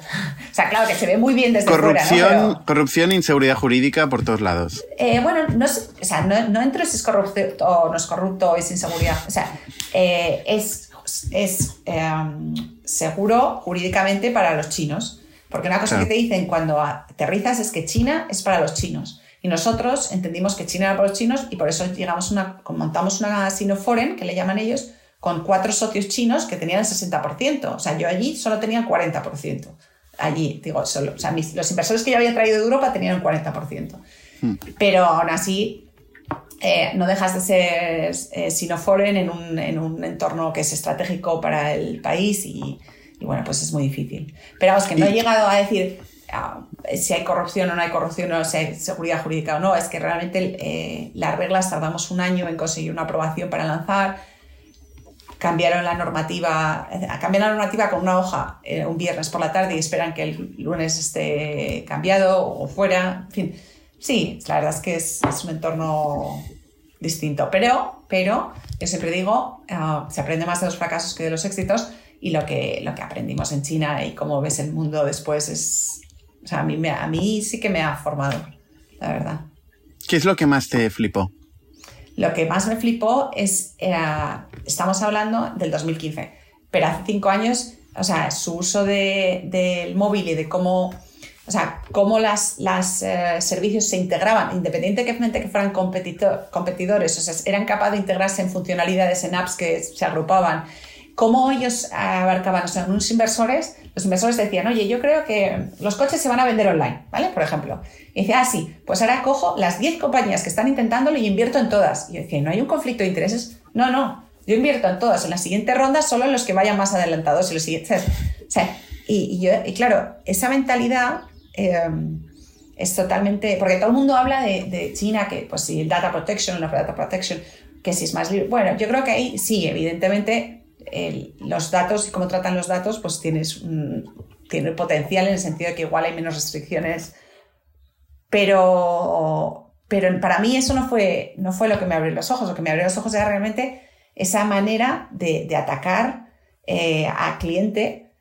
Speaker 3: O sea, claro que se ve muy bien desde
Speaker 1: corrupción,
Speaker 3: fuera. ¿no?
Speaker 1: Pero, corrupción e inseguridad jurídica por todos lados.
Speaker 3: Eh, bueno, no, es, o sea, no, no, entro si es corrupto o no es corrupto o es inseguridad. O sea, eh, es, es eh, seguro jurídicamente para los chinos. Porque una cosa claro. que te dicen cuando aterrizas es que China es para los chinos. Y nosotros entendimos que China era para los chinos y por eso llegamos una, montamos una Sinoforen, que le llaman ellos, con cuatro socios chinos que tenían el 60%. O sea, yo allí solo tenía el 40%. Allí, digo, solo. O sea, mis, los inversores que yo había traído de Europa tenían el 40%. Hmm. Pero aún así, eh, no dejas de ser eh, sinoforen en un, en un entorno que es estratégico para el país y, y bueno, pues es muy difícil. Pero vamos, que no he llegado a decir uh, si hay corrupción o no hay corrupción, o si hay seguridad jurídica o no. Es que realmente eh, las reglas tardamos un año en conseguir una aprobación para lanzar cambiaron la normativa, cambian la normativa con una hoja eh, un viernes por la tarde y esperan que el lunes esté cambiado o fuera. En fin, sí, la verdad es que es, es un entorno distinto. Pero, pero yo siempre digo, uh, se aprende más de los fracasos que de los éxitos y lo que, lo que aprendimos en China y cómo ves el mundo después es... O sea, a mí, me, a mí sí que me ha formado, la verdad.
Speaker 1: ¿Qué es lo que más te flipó?
Speaker 3: Lo que más me flipó es, era, estamos hablando del 2015, pero hace cinco años, o sea, su uso de, del móvil y de cómo, o sea, cómo las, las eh, servicios se integraban, independientemente que fueran competitor, competidores, o sea, eran capaces de integrarse en funcionalidades, en apps que se agrupaban, cómo ellos abarcaban, o sea, unos inversores, los inversores decían, oye, yo creo que los coches se van a vender online, ¿vale? Por ejemplo. Y decía, ah, sí, pues ahora cojo las 10 compañías que están intentándolo y invierto en todas. Y yo decía, ¿no hay un conflicto de intereses? No, no, yo invierto en todas. En la siguiente ronda solo en los que vayan más adelantados y los siguientes. Y, yo, y claro, esa mentalidad eh, es totalmente. Porque todo el mundo habla de, China, que pues si data protection, la data protection, que si es más libre. Bueno, yo creo que ahí sí, evidentemente los datos y cómo tratan los datos, pues tienes un, tiene potencial en el sentido de que igual hay menos restricciones, pero, pero para mí eso no fue, no fue lo que me abrió los ojos, lo que me abrió los ojos era realmente esa manera de, de atacar eh, al cliente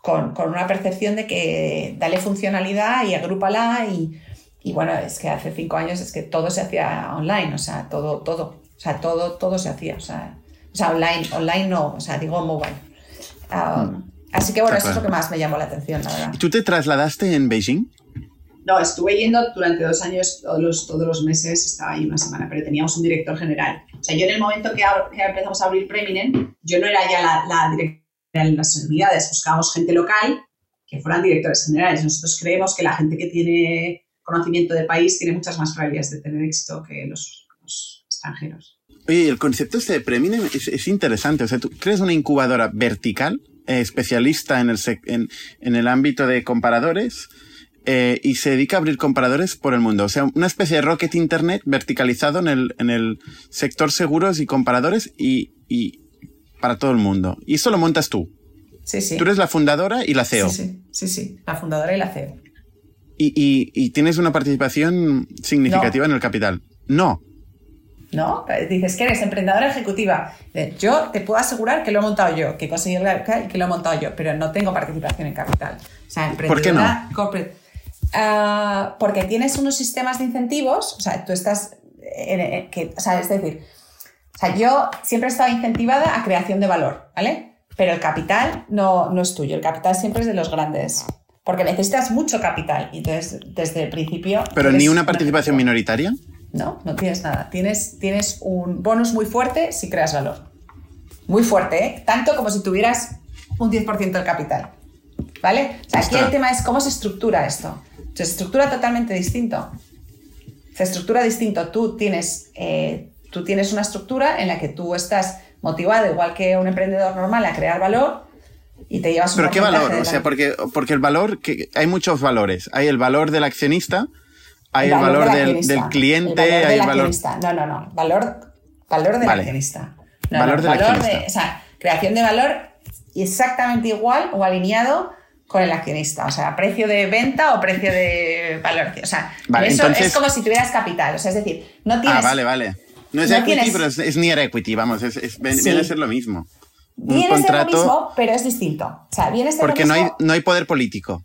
Speaker 3: con, con, una percepción de que dale funcionalidad y agrúpala y, y bueno, es que hace cinco años es que todo se hacía online, o sea, todo, todo, o sea, todo, todo se hacía, o sea, o sea, online, online no, o sea, digo mobile. Um, mm. Así que bueno, eso es lo que más me llamó la atención, la verdad.
Speaker 1: ¿Tú te trasladaste en Beijing?
Speaker 4: No, estuve yendo durante dos años, todos los, meses, estaba ahí una semana, pero teníamos un director general. O sea, yo en el momento que, que empezamos a abrir Preminen, yo no era ya la, la directora de las unidades, buscábamos gente local que fueran directores generales. Nosotros creemos que la gente que tiene conocimiento del país tiene muchas más probabilidades de tener éxito que los, extranjeros.
Speaker 1: Oye, el concepto este de Premium es, es, interesante. O sea, tú crees una incubadora vertical, eh, especialista en el, en, el ámbito de comparadores, eh, y se dedica a abrir comparadores por el mundo. O sea, una especie de Rocket Internet verticalizado en el, en el sector seguros y comparadores y, y para todo el mundo. Y eso lo montas tú.
Speaker 3: Sí, sí.
Speaker 1: Tú eres la fundadora y la CEO.
Speaker 3: Sí, sí, sí, sí. la fundadora y la CEO.
Speaker 1: Y, y, y tienes una participación significativa no. en el capital. No.
Speaker 3: ¿no? Dices que eres emprendedora ejecutiva. Yo te puedo asegurar que lo he montado yo, que he conseguido que lo he montado yo, pero no tengo participación en capital. O sea, emprendedora
Speaker 1: ¿Por qué no?
Speaker 3: Ah, porque tienes unos sistemas de incentivos, o sea, tú estás, que, o sea, es decir, o sea, yo siempre he estado incentivada a creación de valor, ¿vale? Pero el capital no, no es tuyo, el capital siempre es de los grandes, porque necesitas mucho capital y entonces desde el principio...
Speaker 1: ¿Pero ni una participación minoritaria?
Speaker 3: No, no tienes nada. Tienes, tienes un bonus muy fuerte si creas valor. Muy fuerte, ¿eh? Tanto como si tuvieras un 10% del capital. ¿Vale? O sea, aquí el tema es cómo se estructura esto. Se estructura totalmente distinto. Se estructura distinto. Tú tienes, eh, tú tienes una estructura en la que tú estás motivado, igual que un emprendedor normal, a crear valor y te llevas un
Speaker 1: ¿Pero qué valor? O sea, porque, porque el valor, que hay muchos valores. Hay el valor del accionista, hay el valor, del, cliente, hay el valor.
Speaker 3: No, no, no. Valor, valor del accionista. valor del accionista. De, o sea, creación de valor exactamente igual o alineado con el accionista. O sea, precio de venta o precio de valor. O sea, eso es como si tuvieras capital. O sea, es decir, no tienes.
Speaker 1: Ah, vale, vale. No es equity, pero es, near equity, vamos, es, viene a ser lo mismo.
Speaker 3: viene a ser lo mismo, pero es distinto. O sea, viene a ser
Speaker 1: Porque
Speaker 3: lo
Speaker 1: mismo, no, hay, no hay poder político.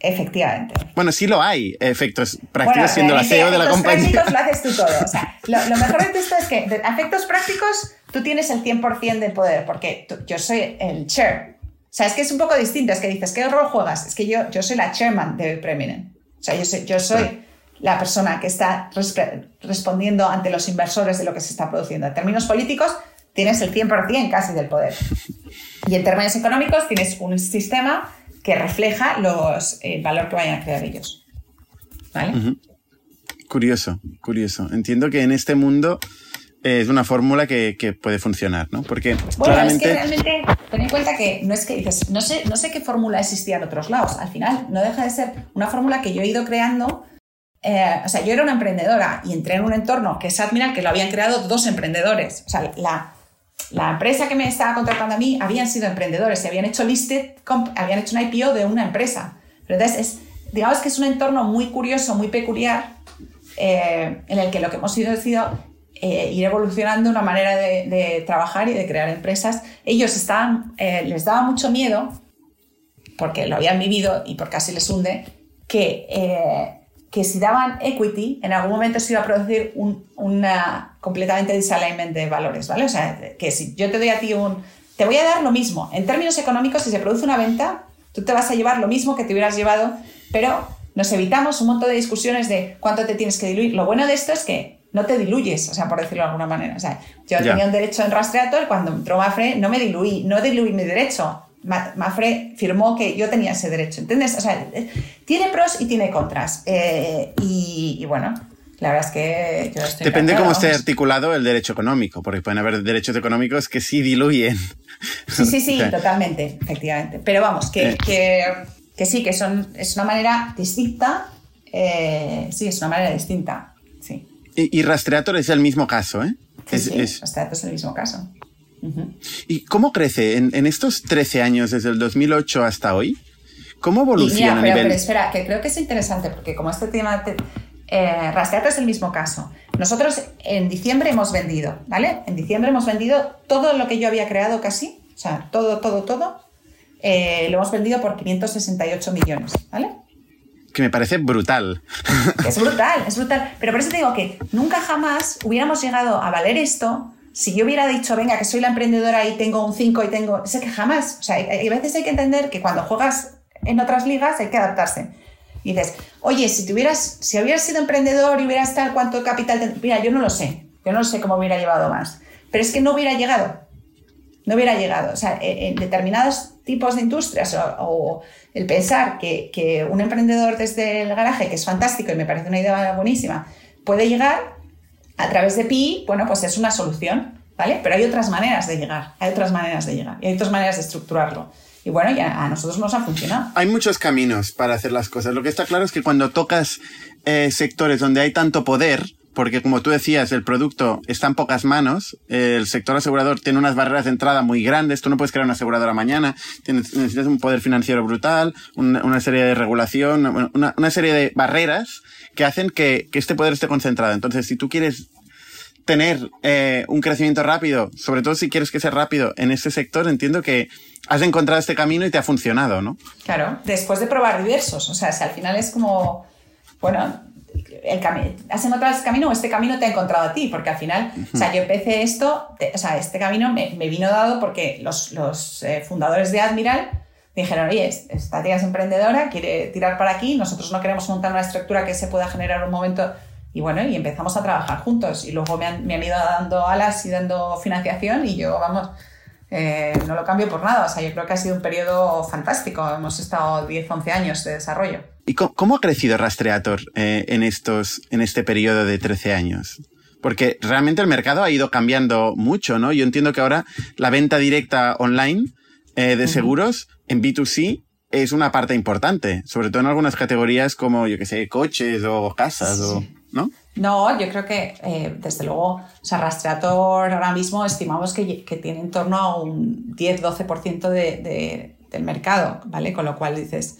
Speaker 3: Efectivamente.
Speaker 1: Bueno, sí lo hay, efectos prácticos, siendo la CEO de la compañía.
Speaker 3: prácticos lo haces tú todo. O sea, lo, mejor de esto es que, efectos prácticos, tú tienes el 100% del poder, porque yo soy el chair. O sea, es que es un poco distinto. Es que dices, ¿qué rol juegas? Es que yo, yo soy la chairman de Preminen. O sea, yo soy, yo soy la persona que está respondiendo ante los inversores de lo que se está produciendo. En términos políticos, tienes el 100% casi del poder. Y en términos económicos, tienes un sistema que refleja los, el valor que vayan a crear ellos. ¿Vale?
Speaker 1: Curioso, curioso. Entiendo que en este mundo es una fórmula que, que, puede funcionar, ¿no? Porque
Speaker 3: bueno, claramente... es que realmente ten en cuenta que no es que dices, no sé, no sé qué fórmula existía en otros lados. Al final no deja de ser una fórmula que yo he ido creando. Eh, o sea, yo era una emprendedora y entré en un entorno que es Admiral, que lo habían creado dos emprendedores. O sea, la, la empresa que me estaba contratando a mí habían sido emprendedores y habían hecho listed, habían hecho un IPO de una empresa. Pero entonces, es, digamos que es un entorno muy curioso, muy peculiar, eh, en el que lo que hemos ido sido eh, ir evolucionando una manera de, trabajar y de crear empresas. Ellos estaban, eh, les daba mucho miedo, porque lo habían vivido y porque casi les hunde, que que si daban equity, en algún momento se iba a producir un una completamente disalignment de valores, ¿vale? O sea, que si yo te doy a ti un... Te voy a dar lo mismo. En términos económicos, si se produce una venta, tú te vas a llevar lo mismo que te hubieras llevado, pero nos evitamos un montón de discusiones de cuánto te tienes que diluir. Lo bueno de esto es que no te diluyes, o sea, por decirlo de alguna manera. O sea, yo tenía un derecho en Rastreator, cuando entró Mafre no me diluí, no diluí mi derecho. Mafre firmó que yo tenía ese derecho, ¿entiendes? O sea, tiene pros y tiene contras. Eh, y, bueno, la verdad es que yo estoy
Speaker 1: Depende cómo esté articulado el derecho económico, porque pueden haber derechos económicos que sí diluyen.
Speaker 3: Sí, sí, sí, totalmente, efectivamente. Pero vamos, que, eh. que, que, sí, que son, es una manera distinta. Eh, sí, es una manera distinta.
Speaker 1: Y, y Rastreator es el mismo caso, ¿eh?
Speaker 3: Sí, sí, Rastreator es el mismo caso.
Speaker 1: ¿Y cómo crece en, estos 13 años, desde el 2008 hasta hoy? ¿Cómo evoluciona
Speaker 3: a nivel...? Pero espera, que creo que es interesante, porque como este tema... eh, Rastreator es el mismo caso. Nosotros en diciembre hemos vendido, ¿vale? En diciembre hemos vendido todo lo que yo había creado casi, o sea, todo, todo, todo, eh, lo hemos vendido por 568 millones, ¿vale?
Speaker 1: Que me parece brutal.
Speaker 3: Es brutal, es brutal. Pero por eso te digo que nunca jamás hubiéramos llegado a valer esto si yo hubiera dicho, venga, que soy la emprendedora y tengo un 5 y tengo... Sé que jamás. O sea, hay, veces hay que entender que cuando juegas en otras ligas hay que adaptarse. Dices, oye, si tuvieras, si hubieras sido emprendedor y hubieras tal, ¿cuánto capital? Mira, yo no lo sé. Yo no sé cómo hubiera llevado más. Pero es que no hubiera llegado. No hubiera llegado. O sea, en determinados tipos de industrias o, el pensar que, que, un emprendedor desde el garaje, que es fantástico y me parece una idea buenísima, puede llegar, a través de PI, bueno, pues es una solución, ¿vale? Pero hay otras maneras de llegar, hay otras maneras de llegar y hay otras maneras de estructurarlo. Y bueno, ya a nosotros nos ha funcionado.
Speaker 1: Hay muchos caminos para hacer las cosas. Lo que está claro es que cuando tocas eh, sectores donde hay tanto poder, porque como tú decías, el producto está en pocas manos, el sector asegurador tiene unas barreras de entrada muy grandes, tú no puedes crear una aseguradora mañana, necesitas un poder financiero brutal, una, serie de regulación, una, una, serie de barreras que hacen que, que este poder esté concentrado. Entonces, si tú quieres tener eh, un crecimiento rápido, sobre todo si quieres que sea rápido en este sector, entiendo que has encontrado este camino y te ha funcionado, ¿no?
Speaker 3: Claro, después de probar diversos. O sea, si al final es como, bueno, el camino, has encontrado este camino o este camino te ha encontrado a ti, porque al final, o sea, yo empecé esto, o sea, este camino me, vino dado porque los, los eh, fundadores de Admiral dijeron, oye, esta tía es emprendedora, quiere tirar para aquí, nosotros no queremos montar una estructura que se pueda generar un momento y bueno, y empezamos a trabajar juntos y luego me han, me han ido dando alas y dando financiación y yo, vamos, eh, no lo cambio por nada. O sea, yo creo que ha sido un periodo fantástico. Hemos estado 10, 11 años de desarrollo.
Speaker 1: ¿Y cómo, ha crecido Rastreator eh, en, estos, en este periodo de 13 años? Porque realmente el mercado ha ido cambiando mucho, ¿no? Yo entiendo que ahora la venta directa online eh, de seguros en B2C es una parte importante, sobre todo en algunas categorías como, yo que sé, coches o casas, o, ¿no?
Speaker 3: No, yo creo que eh, desde luego, o sea, Rastreator ahora mismo estimamos que, que tiene en torno a un 10-12% de, del mercado, ¿vale? Con lo cual dices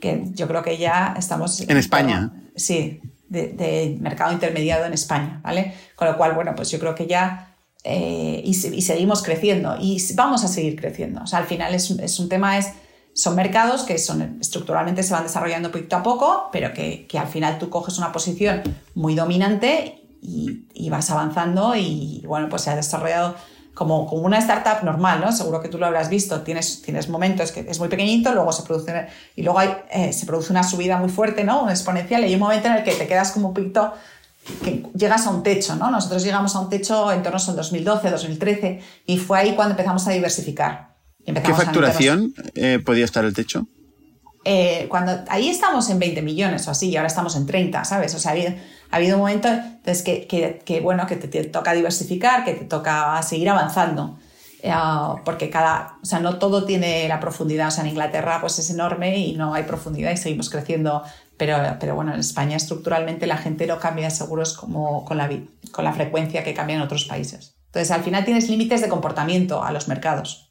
Speaker 3: que yo creo que ya estamos...
Speaker 1: En España.
Speaker 3: sí, de, mercado intermediado en España, ¿vale? Con lo cual, bueno, pues yo creo que ya... Eh, y, y, seguimos creciendo y vamos a seguir creciendo. O sea, al final es, es un tema, es son mercados que son, estructuralmente se van desarrollando poquito a poco, pero que, que al final tú coges una posición muy dominante y, y, vas avanzando y bueno, pues se ha desarrollado como, como, una startup normal, ¿no? Seguro que tú lo habrás visto, tienes, tienes momentos que es muy pequeñito, luego se produce, y luego hay, eh, se produce una subida muy fuerte, ¿no? Un exponencial, y hay un momento en el que te quedas como un poquito que llegas a un techo, ¿no? Nosotros llegamos a un techo en torno a 2012, 2013 y fue ahí cuando empezamos a diversificar.
Speaker 1: ¿Qué facturación eh, podía estar el techo?
Speaker 3: Eh, cuando ahí estamos en 20 millones o así, y ahora estamos en 30, ¿sabes? O sea, ha habido, un momento entonces, que, bueno, que te, toca diversificar, que te toca seguir avanzando. Eh, porque cada, o sea, no todo tiene la profundidad. O sea, en Inglaterra pues es enorme y no hay profundidad y seguimos creciendo. Pero, pero bueno, en España estructuralmente la gente no cambia seguros como con la, con la frecuencia que cambia en otros países. Entonces, al final tienes límites de comportamiento a los mercados.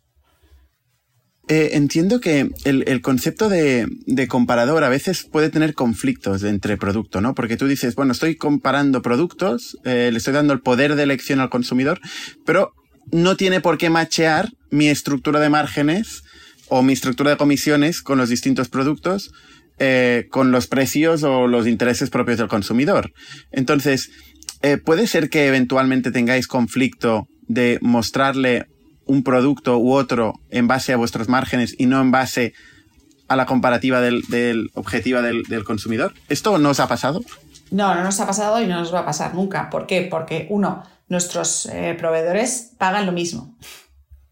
Speaker 1: Eh, entiendo que el, concepto de, comparador a veces puede tener conflictos entre producto, ¿no? Porque tú dices, bueno, estoy comparando productos, eh, le estoy dando el poder de elección al consumidor, pero no tiene por qué machear mi estructura de márgenes o mi estructura de comisiones con los distintos productos, eh, con los precios o los intereses propios del consumidor. Entonces, puede ser que eventualmente tengáis conflicto de mostrarle un producto u otro en base a vuestros márgenes y no en base a la comparativa del, del objetiva del, consumidor? ¿Esto no os ha pasado?
Speaker 3: No, no nos ha pasado y no nos va a pasar nunca. ¿Por qué? Porque, uno, nuestros eh, proveedores pagan lo mismo.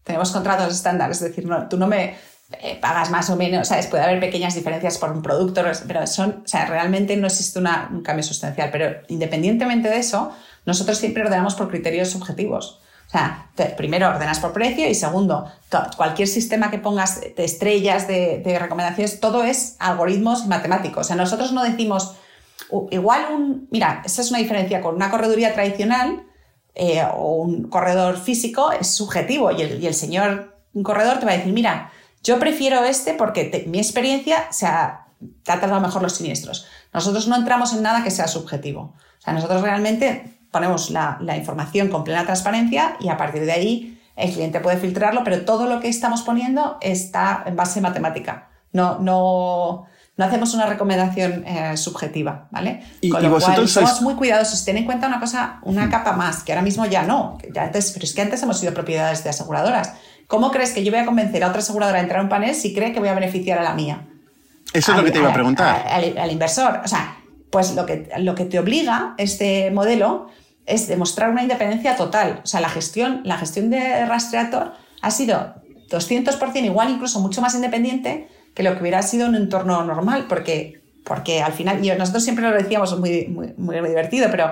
Speaker 3: Tenemos contratos estándar, es decir, no, tú no me eh, pagas más o menos, ¿sabes? Puede haber pequeñas diferencias por un producto, pero son, o sea, realmente no existe un cambio sustancial. Pero independientemente de eso, nosotros siempre ordenamos por criterios objetivos. O sea, primero ordenas por precio y segundo, cualquier sistema que pongas de estrellas, de, recomendaciones, todo es algoritmos matemáticos. O sea, nosotros no decimos, igual un, mira, esa es una diferencia con una correduría tradicional eh, o un corredor físico, es subjetivo y el, señor un corredor te va a decir, mira, yo prefiero este porque mi experiencia se ha tratado mejor los siniestros. Nosotros no entramos en nada que sea subjetivo. O sea, nosotros realmente ponemos la, información con plena transparencia y a partir de ahí el cliente puede filtrarlo, pero todo lo que estamos poniendo está en base matemática. No, no, no hacemos una recomendación eh, subjetiva, ¿vale?
Speaker 1: Y, Con lo vosotros cual,
Speaker 3: somos muy cuidadosos. Ten en cuenta una cosa, una capa más, que ahora mismo ya no. Ya antes, pero es que antes hemos sido propiedades de aseguradoras. ¿Cómo crees que yo voy a convencer a otra aseguradora a entrar a un panel si cree que voy a beneficiar a la mía?
Speaker 1: Eso es lo que te iba a preguntar.
Speaker 3: Al, inversor. O sea, pues lo que, lo que te obliga este modelo es demostrar una independencia total. O sea, la gestión, la gestión de Rastreator ha sido 200% igual, incluso mucho más independiente que lo que hubiera sido en un entorno normal, porque, porque al final, y nosotros siempre lo decíamos muy, muy, divertido, pero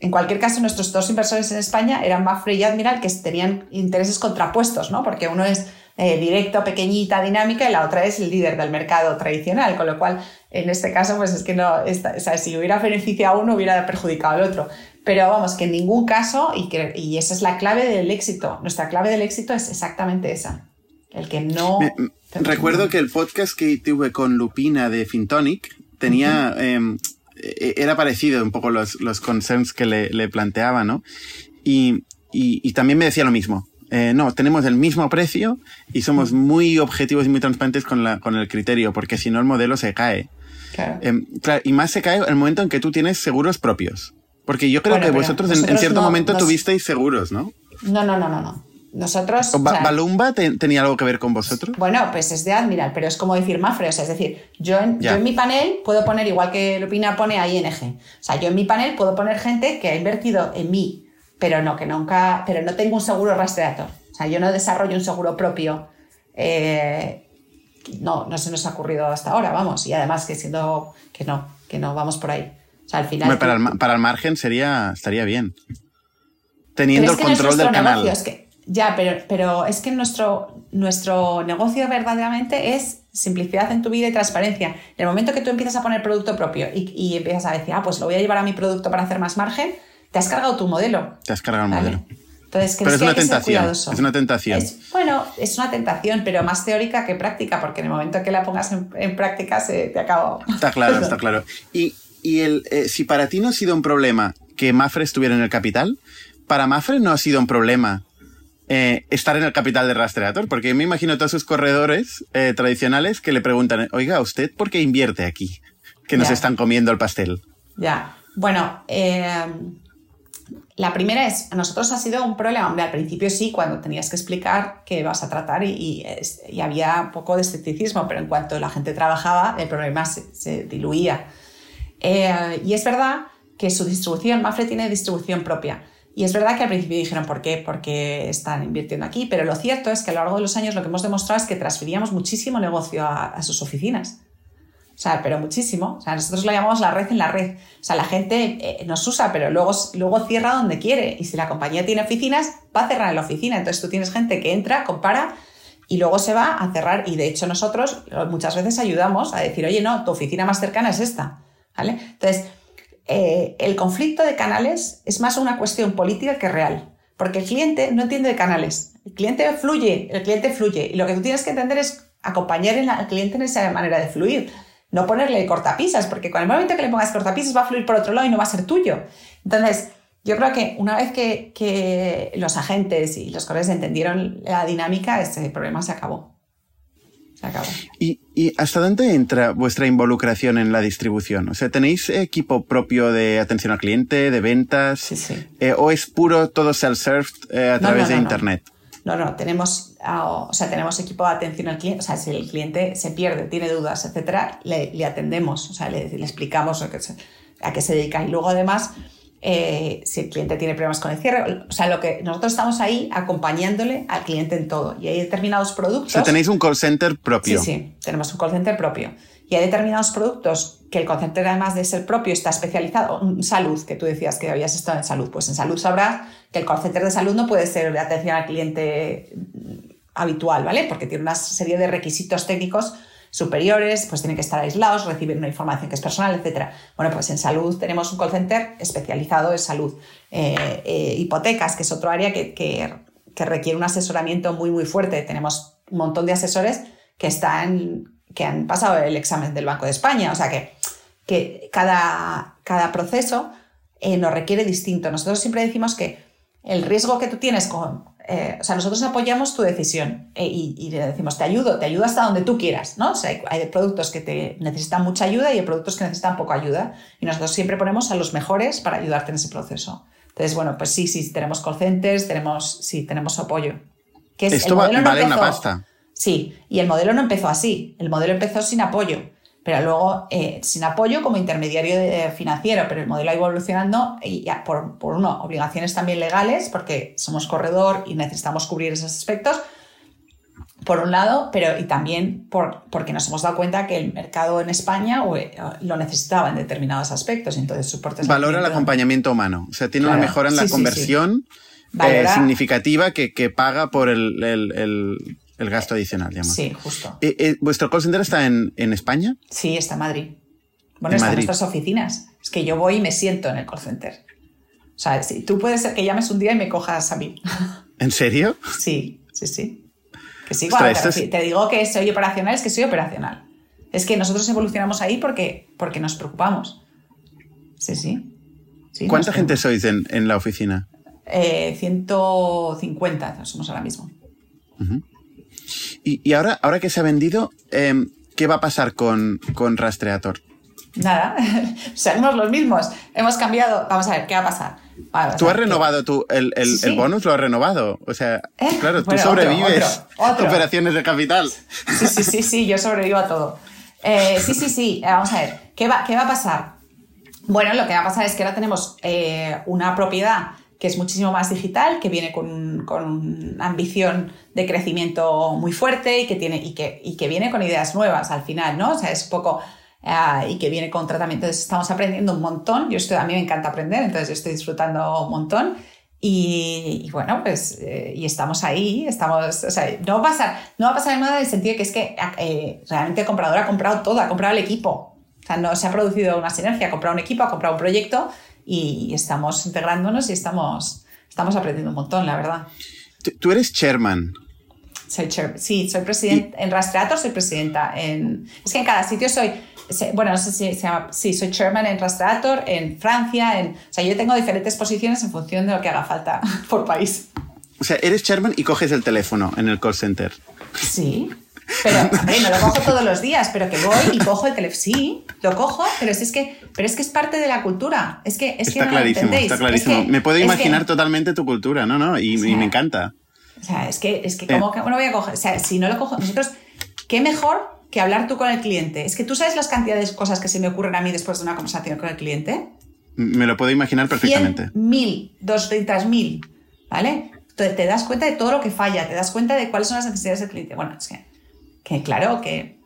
Speaker 3: en cualquier caso, nuestros dos inversores en España eran Mafre y Admiral, que tenían intereses contrapuestos, ¿no? Porque uno es eh, directo, pequeñita, dinámica, y la otra es el líder del mercado tradicional, con lo cual, en este caso, pues es que no, o sea, si hubiera beneficiado a uno, hubiera perjudicado al otro. Pero vamos, que en ningún caso, y, que, y esa es la clave del éxito, nuestra clave del éxito es exactamente esa. El que no...
Speaker 1: recuerdo que el podcast que tuve con Lupina de Fintonic tenía... Em, eh, era parecido un poco los, los concerns que le, le planteaba, ¿no? Y, y, y, también me decía lo mismo. Eh, no, tenemos el mismo precio y somos muy objetivos y muy transparentes con, la, con el criterio, porque si no el modelo se cae.
Speaker 3: Claro.
Speaker 1: Eh, claro, y más se cae el momento en que tú tienes seguros propios. Porque yo creo
Speaker 3: Bueno,
Speaker 1: que vosotros en, cierto
Speaker 3: no-
Speaker 1: momento
Speaker 3: nos-
Speaker 1: tuvisteis seguros, ¿no?
Speaker 3: No, no, no, no, no. Nosotros. o sea,
Speaker 1: ¿Balumba te- tenía algo que ver con vosotros?
Speaker 3: Bueno, pues es de admirar, pero es como decir Mafre, o sea, es decir, yo en, yo en mi panel puedo poner, igual que Lupina pone a ING, o sea, yo en mi panel puedo poner gente que ha invertido en mí, pero no, que nunca, pero no tengo un seguro rastreador, o sea, yo no desarrollo un seguro propio, eh, no, no se nos ha ocurrido hasta ahora, vamos, y además que siendo, que no, que no vamos por ahí, o sea, al final...
Speaker 1: Hombre, para, el, para el margen sería, estaría bien. Teniendo el control del
Speaker 3: nuestro
Speaker 1: canal.
Speaker 3: negocio, es que- ya, pero, pero es que nuestro, nuestro negocio verdaderamente es simplicidad en tu vida y transparencia. En el momento que tú empiezas a poner producto propio y, y empiezas a decir, ah, pues lo voy a llevar a mi producto para hacer más margen, te has cargado tu modelo.
Speaker 1: Te has cargado el
Speaker 3: ¿vale?
Speaker 1: modelo.
Speaker 3: Entonces,
Speaker 1: Pero es
Speaker 3: que
Speaker 1: una
Speaker 3: que
Speaker 1: tentación. Es una tentación.
Speaker 3: Es- bueno, es una tentación, pero más teórica que práctica, porque en el momento que la pongas en, en práctica se te acaba.
Speaker 1: Está claro, está claro. Y, y el, eh, si para ti no ha sido un problema que Mafre estuviera en el capital, para Mafre no ha sido un problema eh, estar en el capital de Rastreator, porque me imagino todos sus corredores eh, tradicionales que le preguntan, oiga, ¿usted por qué invierte aquí? Que nos
Speaker 3: Ya.
Speaker 1: están comiendo el pastel.
Speaker 3: Ya, bueno, eh, la primera es, a nosotros ha sido un problema, hombre, al principio sí, cuando tenías que explicar qué vas a tratar y, y, y había un poco de escepticismo, pero en cuanto la gente trabajaba, el problema se, se diluía. Eh, y es verdad que su distribución, Mafre tiene distribución propia. Y es verdad que al principio dijeron, ¿por qué? Porque están invirtiendo aquí. Pero lo cierto es que a lo largo de los años lo que hemos demostrado es que transferíamos muchísimo negocio a- a sus oficinas. Sea, pero muchísimo. O sea, nosotros lo llamamos la red en la red. O sea, la gente eh, nos usa, pero luego, luego cierra donde quiere. Y si la compañía tiene oficinas, va a cerrar en la oficina. Entonces tú tienes gente que entra, compara y luego se va a cerrar. Y de hecho nosotros muchas veces ayudamos a decir, oye, no, tu oficina más cercana es esta. ¿Vale? Entonces, eh, el conflicto de canales es más una cuestión política que real. Porque el cliente no entiende de canales. El cliente fluye, el cliente fluye. Y lo que tú tienes que entender es acompañar al cliente en esa manera de fluir. No ponerle cortapisas, porque con el momento que le pongas cortapisas va a fluir por otro lado y no va a ser tuyo. Entonces, yo creo que una vez que, que los agentes y los corredores entendieron la dinámica, ese problema se acabó. Se acabó.
Speaker 1: ¿Y, y hasta dónde entra vuestra involucración en la distribución? O sea, ¿tenéis equipo propio de atención al cliente, de ventas?
Speaker 3: Sí, sí.
Speaker 1: Eh, ¿O es puro todo self-serve eh, a
Speaker 3: No,
Speaker 1: través
Speaker 3: no,
Speaker 1: de
Speaker 3: no.
Speaker 1: Internet?
Speaker 3: No, no, tenemos, o sea, tenemos equipo de atención al cliente. O sea, si el cliente se pierde, tiene dudas, etcétera, le, le atendemos, o sea, le, le explicamos se- a qué se dedica. Y luego, además, eh, si el cliente tiene problemas con el cierre, o sea, lo que nosotros estamos ahí acompañándole al cliente en todo. Y hay determinados
Speaker 1: O
Speaker 3: productos.
Speaker 1: sea, tenéis un call center propio.
Speaker 3: Sí, sí, tenemos un call center propio. Y hay determinados productos que el call center, además de ser propio, está especializado. En salud, que tú decías que habías estado en salud. Pues en salud sabrás que el call center de salud no puede ser de atención al cliente habitual, ¿vale? Porque tiene una serie de requisitos técnicos superiores, pues tienen que estar aislados, recibir una información que es personal, etc. Bueno, pues en salud tenemos un call center especializado en salud. Eh, eh, hipotecas, que es otro área que, que, requiere un asesoramiento muy, muy fuerte. Tenemos un montón de asesores que están que han pasado el examen del Banco de España. O sea que, que cada, cada proceso eh, nos requiere distinto. Nosotros siempre decimos que el riesgo que tú tienes con... eh, o sea, nosotros apoyamos tu decisión eh, y, y le decimos, te ayudo, te ayudo hasta donde tú quieras, ¿no? O sea, hay, hay productos que te necesitan mucha ayuda y hay productos que necesitan poca ayuda. Y nosotros siempre ponemos a los mejores para ayudarte en ese proceso. Entonces, bueno, pues sí, sí, tenemos call centers, tenemos, sí, tenemos apoyo. Que es,
Speaker 1: Esto
Speaker 3: el
Speaker 1: va-
Speaker 3: modelo no
Speaker 1: vale una
Speaker 3: empezó-
Speaker 1: pasta.
Speaker 3: Sí, y el modelo no empezó así, el modelo empezó sin apoyo, pero luego eh, sin apoyo como intermediario de- financiero, pero el modelo ha ido evolucionando y ya por, por uno, obligaciones también legales, porque somos corredor y necesitamos cubrir esos aspectos, por un lado, pero y también por, porque nos hemos dado cuenta que el mercado en España o, eh, lo necesitaba en determinados aspectos, entonces soportes al
Speaker 1: Valora el acompañamiento humano. O sea, tiene una mejora en la
Speaker 3: Sí, sí, sí.
Speaker 1: conversión eh, significativa que, que paga por el, el- el- el gasto adicional, digamos.
Speaker 3: Sí, justo.
Speaker 1: Eh, eh, ¿Vuestro call center está en, en España?
Speaker 3: Sí, está en Madrid. Bueno,
Speaker 1: En
Speaker 3: están nuestras oficinas. Es que yo voy y me siento en el call center. O sea, sí, tú puedes ser que llames un día y me cojas a mí.
Speaker 1: ¿En serio?
Speaker 3: sí, sí, sí. Que sí,
Speaker 1: Ostras,
Speaker 3: cuando te,
Speaker 1: es-
Speaker 3: te digo que soy operacional, es que soy operacional. Es que nosotros evolucionamos ahí porque, porque nos preocupamos. sí, sí. Sí,
Speaker 1: ¿Cuánta gente sois en, en la oficina?
Speaker 3: Eh, 150 somos ahora mismo.
Speaker 1: Y, y ahora, ahora que se ha vendido, em, ¿qué va a pasar con, con Rastreator?
Speaker 3: Nada, seguimos los mismos. Hemos cambiado. Vamos a ver, ¿qué va a pasar? Vale,
Speaker 1: ¿Tú
Speaker 3: sea,
Speaker 1: has
Speaker 3: que-
Speaker 1: renovado tu, el, el-
Speaker 3: Sí, sí.
Speaker 1: el bonus? ¿Lo has renovado? O sea,
Speaker 3: ¿Eh?
Speaker 1: claro, tú
Speaker 3: Bueno,
Speaker 1: sobrevives
Speaker 3: otro, otro.
Speaker 1: operaciones de capital.
Speaker 3: Sí, sí, sí, sí, yo sobrevivo a todo. Eh, sí, sí, sí, eh, vamos a ver, ¿qué va, ¿qué va a pasar? Bueno, lo que va a pasar es que ahora tenemos eh, una propiedad que es muchísimo más digital, que viene con, con ambición de crecimiento muy fuerte y que, tiene, y, que, y que viene con ideas nuevas al final, ¿no? O sea, es poco... ah, y que viene con tratamiento. Entonces, estamos aprendiendo un montón. Yo estoy, a mí me encanta aprender, entonces estoy disfrutando un montón. Y, y bueno, pues, eh, y estamos ahí, estamos, o sea, no va a pasar, no va a pasar nada en el sentido que es que eh, realmente el comprador ha comprado todo, ha comprado el equipo. O sea, no se ha producido una sinergia, ha comprado un equipo, ha comprado un proyecto y estamos integrándonos y estamos, estamos aprendiendo un montón, la verdad.
Speaker 1: Tú, eres chairman.
Speaker 3: Soy chair- sí, soy presidenta. En Rastreator soy presidenta. En, es que en cada sitio soy. Bueno, no sé si se llama. Sí, soy chairman en Rastreator, en Francia. En, o sea, yo tengo diferentes posiciones en función de lo que haga falta por país.
Speaker 1: O sea, eres chairman y coges el teléfono en el call center.
Speaker 3: Sí. Pero, hombre, no lo cojo todos los días, pero que voy y cojo el teléfono. Sí, lo cojo, pero es que, pero es que es parte de la cultura. Es que, es que
Speaker 1: está
Speaker 3: no lo
Speaker 1: clarísimo,
Speaker 3: entendéis.
Speaker 1: está clarísimo.
Speaker 3: Es que-
Speaker 1: Me puedo
Speaker 3: es que-
Speaker 1: imaginar totalmente tu cultura, ¿no? no y, y
Speaker 3: sea,
Speaker 1: me encanta.
Speaker 3: O sea, es que, es que
Speaker 1: Eh.
Speaker 3: ¿cómo que no voy a coger? O sea, si no lo cojo, nosotros, ¿qué mejor que hablar tú con el cliente? Es que tú sabes las cantidades de cosas que se me ocurren a mí después de una conversación con el cliente.
Speaker 1: Me lo puedo imaginar perfectamente.
Speaker 3: 100.000, 200.000, ¿vale? Te, te das cuenta de todo lo que falla, te das cuenta de cuáles son las necesidades del cliente. Bueno, es que, que claro, que,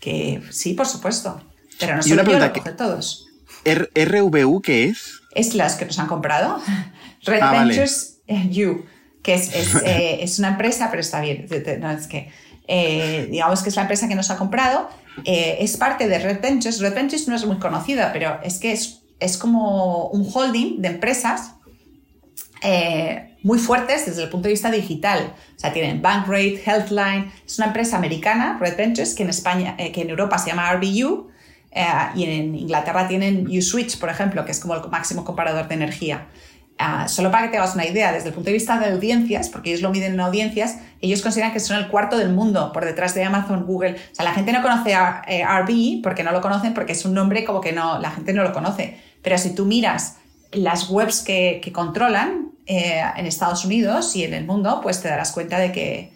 Speaker 3: que sí, por supuesto. Pero no
Speaker 1: Y
Speaker 3: solo
Speaker 1: una
Speaker 3: yo, lo
Speaker 1: que-
Speaker 3: todos.
Speaker 1: R- ¿RVU qué es?
Speaker 3: Es las que nos han comprado. Red
Speaker 1: Ah, vale.
Speaker 3: Ventures eh, You, que es, es, eh, es una empresa, pero está bien. No, es que, eh, digamos que es la empresa que nos ha comprado. eh, es parte de Red Ventures. Red Ventures no es muy conocida, pero es que es, es como un holding de empresas eh, muy fuertes desde el punto de vista digital. O sea, tienen Bankrate, Healthline. Es una empresa americana, Red Ventures, que en España, eh, que en Europa se llama RBU. eh, y en Inglaterra tienen USwitch, por ejemplo, que es como el máximo comparador de energía. Ah, solo para que te hagas una idea, desde el punto de vista de audiencias, porque ellos lo miden en audiencias, ellos consideran que son el cuarto del mundo por detrás de Amazon, Google. O sea, la gente no conoce a eh, porque no lo conocen, porque es un nombre como que no, la gente no lo conoce. Pero si tú miras las webs que, que controlan eh, en Estados Unidos y en el mundo, pues te darás cuenta de que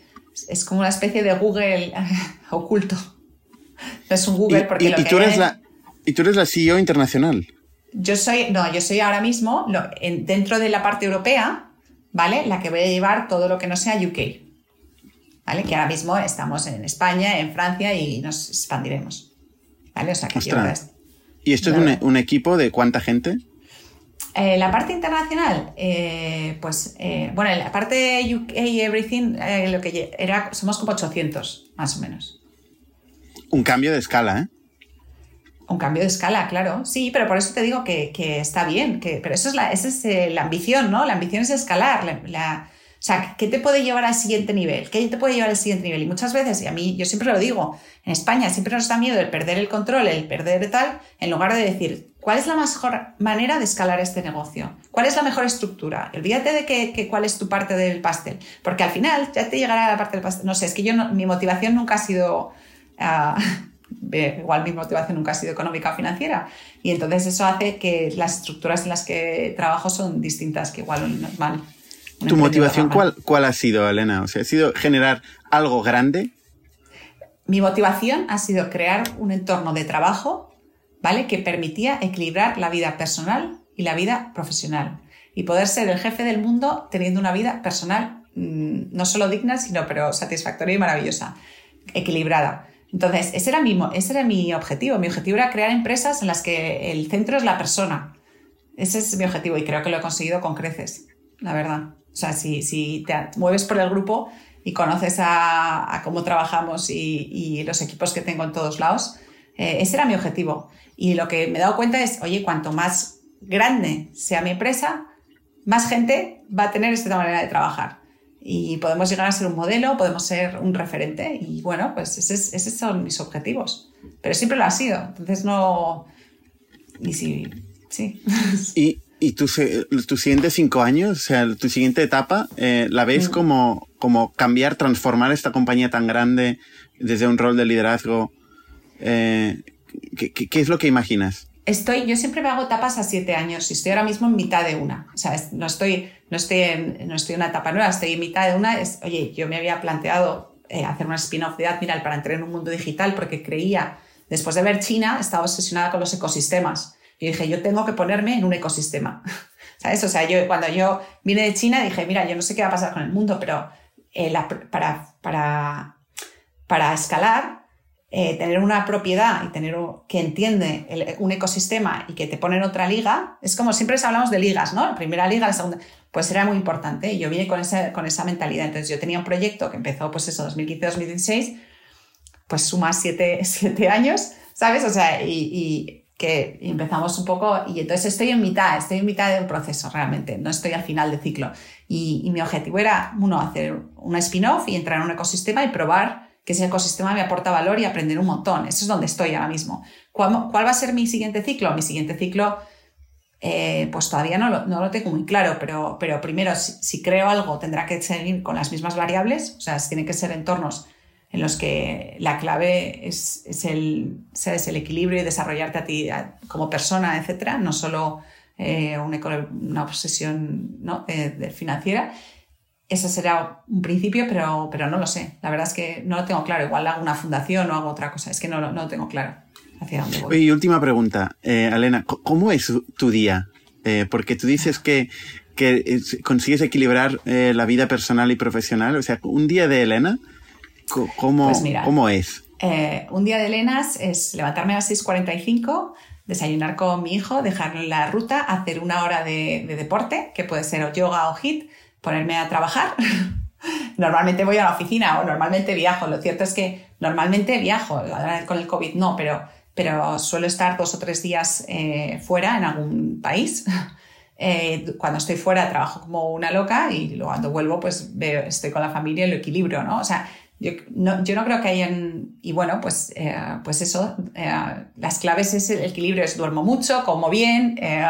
Speaker 3: es como una especie de Google oculto. No es un Google
Speaker 1: Y,
Speaker 3: porque
Speaker 1: y-
Speaker 3: lo
Speaker 1: y
Speaker 3: que
Speaker 1: tú eres
Speaker 3: en-
Speaker 1: la, y tú eres la CEO internacional.
Speaker 3: yo soy, no, yo soy ahora mismo, lo- en- dentro de la parte europea, ¿vale? La que voy a llevar todo lo que no sea UK, ¿vale? Que ahora mismo estamos en España, en Francia y nos expandiremos, ¿vale? O sea, que yo
Speaker 1: ¿Y esto es un, un equipo de cuánta gente?
Speaker 3: Eh, la parte internacional, eh, pues, eh, bueno, en la parte UK y everything, eh, lo que era, somos como 800, más o menos.
Speaker 1: Un cambio de escala, ¿eh?
Speaker 3: Un cambio de escala, claro. Sí, pero por eso te digo que, que está bien. Que, pero eso es la, esa es eh, la ambición, ¿no? La ambición es escalar. La, sea, ¿qué te puede llevar al siguiente nivel? ¿Qué te puede llevar al siguiente nivel? Y muchas veces, y a mí yo siempre lo digo, en España siempre nos da miedo el perder el control, el perder tal, en lugar de decir, ¿cuál es la mejor manera de escalar este negocio? ¿Cuál es la mejor estructura? Olvídate de que, cuál es tu parte del pastel, porque al final ya te llegará la parte del pastel. No sé, es que yo no- mi motivación nunca ha sido... eh, igual mi motivación nunca ha sido económica o financiera. Y entonces eso hace que las estructuras en las que trabajo son distintas que igual un normal.
Speaker 1: ¿Tu motivación cuál, cuál ha sido, Elena? O sea, ¿ha sido generar algo grande?
Speaker 3: Mi motivación ha sido crear un entorno de trabajo, ¿vale? Que permitía equilibrar la vida personal y la vida profesional. Y poder ser el jefe del mundo teniendo una vida personal mm, no solo digna, sino pero satisfactoria y maravillosa, equilibrada. Entonces, ese era, mi, ese era mi objetivo. Mi objetivo era crear empresas en las que el centro es la persona. Ese es mi objetivo y creo que lo he conseguido con creces, la verdad. O sea, si, si te mueves por el grupo y conoces a, cómo trabajamos y, los equipos que tengo en todos lados, eh, ese era mi objetivo. Y lo que me he dado cuenta es, oye, cuanto más grande sea mi empresa, más gente va a tener esta manera de trabajar. Y podemos llegar a ser un modelo, podemos ser un referente. Y bueno, pues ese es- esos son mis objetivos. Pero siempre lo ha sido. Entonces no... Y si sí.
Speaker 1: Y, y tus tu siguientes cinco años, o sea, tu siguiente etapa, eh, ¿la ves como, como cambiar, transformar esta compañía tan grande desde un rol de liderazgo? Eh, ¿qué, qué, es lo que imaginas?
Speaker 3: Estoy, yo siempre me hago etapas a siete años y estoy ahora mismo en mitad de una. O sea, no estoy, no estoy, en, no estoy en una etapa nueva, estoy en mitad de una. Es, oye, yo me había planteado eh, hacer una spin-off de Admiral para entrar en un mundo digital porque creía, después de ver China, estaba obsesionada con los ecosistemas y dije, yo tengo que ponerme en un ecosistema. ¿Sabes? O sea, yo cuando yo vine de China dije, mira, yo no sé qué va a pasar con el mundo, pero eh, para, para, para escalar, eh, tener una propiedad y tener que entiende un ecosistema y que te pone en otra liga, es como siempre hablamos de ligas, ¿no? La primera liga, la segunda, pues era muy importante. Y yo vine con esa, con esa mentalidad. Entonces yo tenía un proyecto que empezó, pues eso, 2015-2016, pues suma siete, siete, años, ¿sabes? O sea, y que empezamos un poco y entonces estoy en mitad, estoy en mitad de un proceso realmente, no estoy al final de ciclo. Y, mi objetivo era, uno, hacer una spin-off y entrar en un ecosistema y probar que ese ecosistema me aporta valor y aprender un montón. Eso es donde estoy ahora mismo. ¿Cuál, va a ser mi siguiente ciclo? Mi siguiente ciclo, eh, pues todavía no lo, tengo muy claro, pero, primero, si, si creo algo, tendrá que seguir con las mismas variables, o sea, tienen que ser entornos en los que la clave es, es el, es el equilibrio y desarrollarte a ti como persona, etcétera, no solo eh, una, una, obsesión ¿no? Eh, financiera. Ese será un principio, pero, pero no lo sé. La verdad es que no lo tengo claro. Igual hago una fundación o hago otra cosa. Es que no, no lo tengo claro hacia dónde voy.
Speaker 1: Y última pregunta, eh, Elena. ¿Cómo es tu día? Eh, porque tú dices que, que consigues equilibrar la vida personal y profesional. O sea, un día de Elena, ¿Cómo, pues ¿cómo es?
Speaker 3: Eh, un día de Lenas es levantarme a las 6.45, desayunar con mi hijo, dejarle la ruta, hacer una hora de, deporte, que puede ser yoga o hit, ponerme a trabajar. normalmente voy a la oficina o normalmente viajo. Lo cierto es que normalmente viajo, con el COVID no, pero, pero suelo estar dos o tres días eh, fuera en algún país. Eh, cuando estoy fuera trabajo como una loca y luego cuando vuelvo pues veo, estoy con la familia y lo equilibrio, ¿no? O sea, yo no, yo no creo que hayan, y bueno, pues, eh, pues eso, eh, las claves es el equilibrio, es duermo mucho, como bien, eh,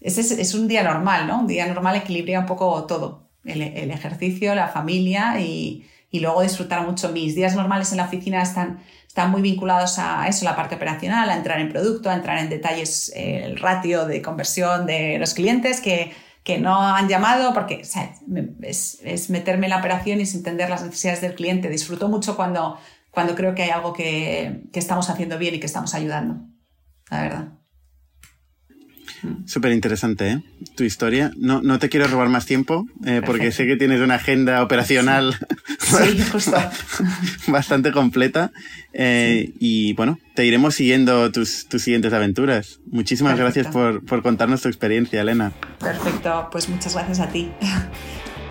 Speaker 3: es, es, un día normal, ¿no? Un día normal equilibra un poco todo, el, el ejercicio, la familia y, y, luego disfrutar mucho. Mis días normales en la oficina están, están muy vinculados a eso, la parte operacional, a entrar en producto, a entrar en detalles, el ratio de conversión de los clientes, que que no han llamado porque es, meterme en la operación y entender las necesidades del cliente. Disfruto mucho cuando, cuando creo que hay algo que, que estamos haciendo bien y que estamos ayudando, la verdad.
Speaker 1: Súper interesante, ¿eh? Tu historia. No, no te quiero robar más tiempo, eh, porque sé que tienes una agenda operacional bastante completa. Eh, y bueno, te iremos siguiendo tus, tus siguientes aventuras. Muchísimas gracias por, por contarnos tu experiencia, Elena.
Speaker 3: Perfecto, pues muchas gracias a ti.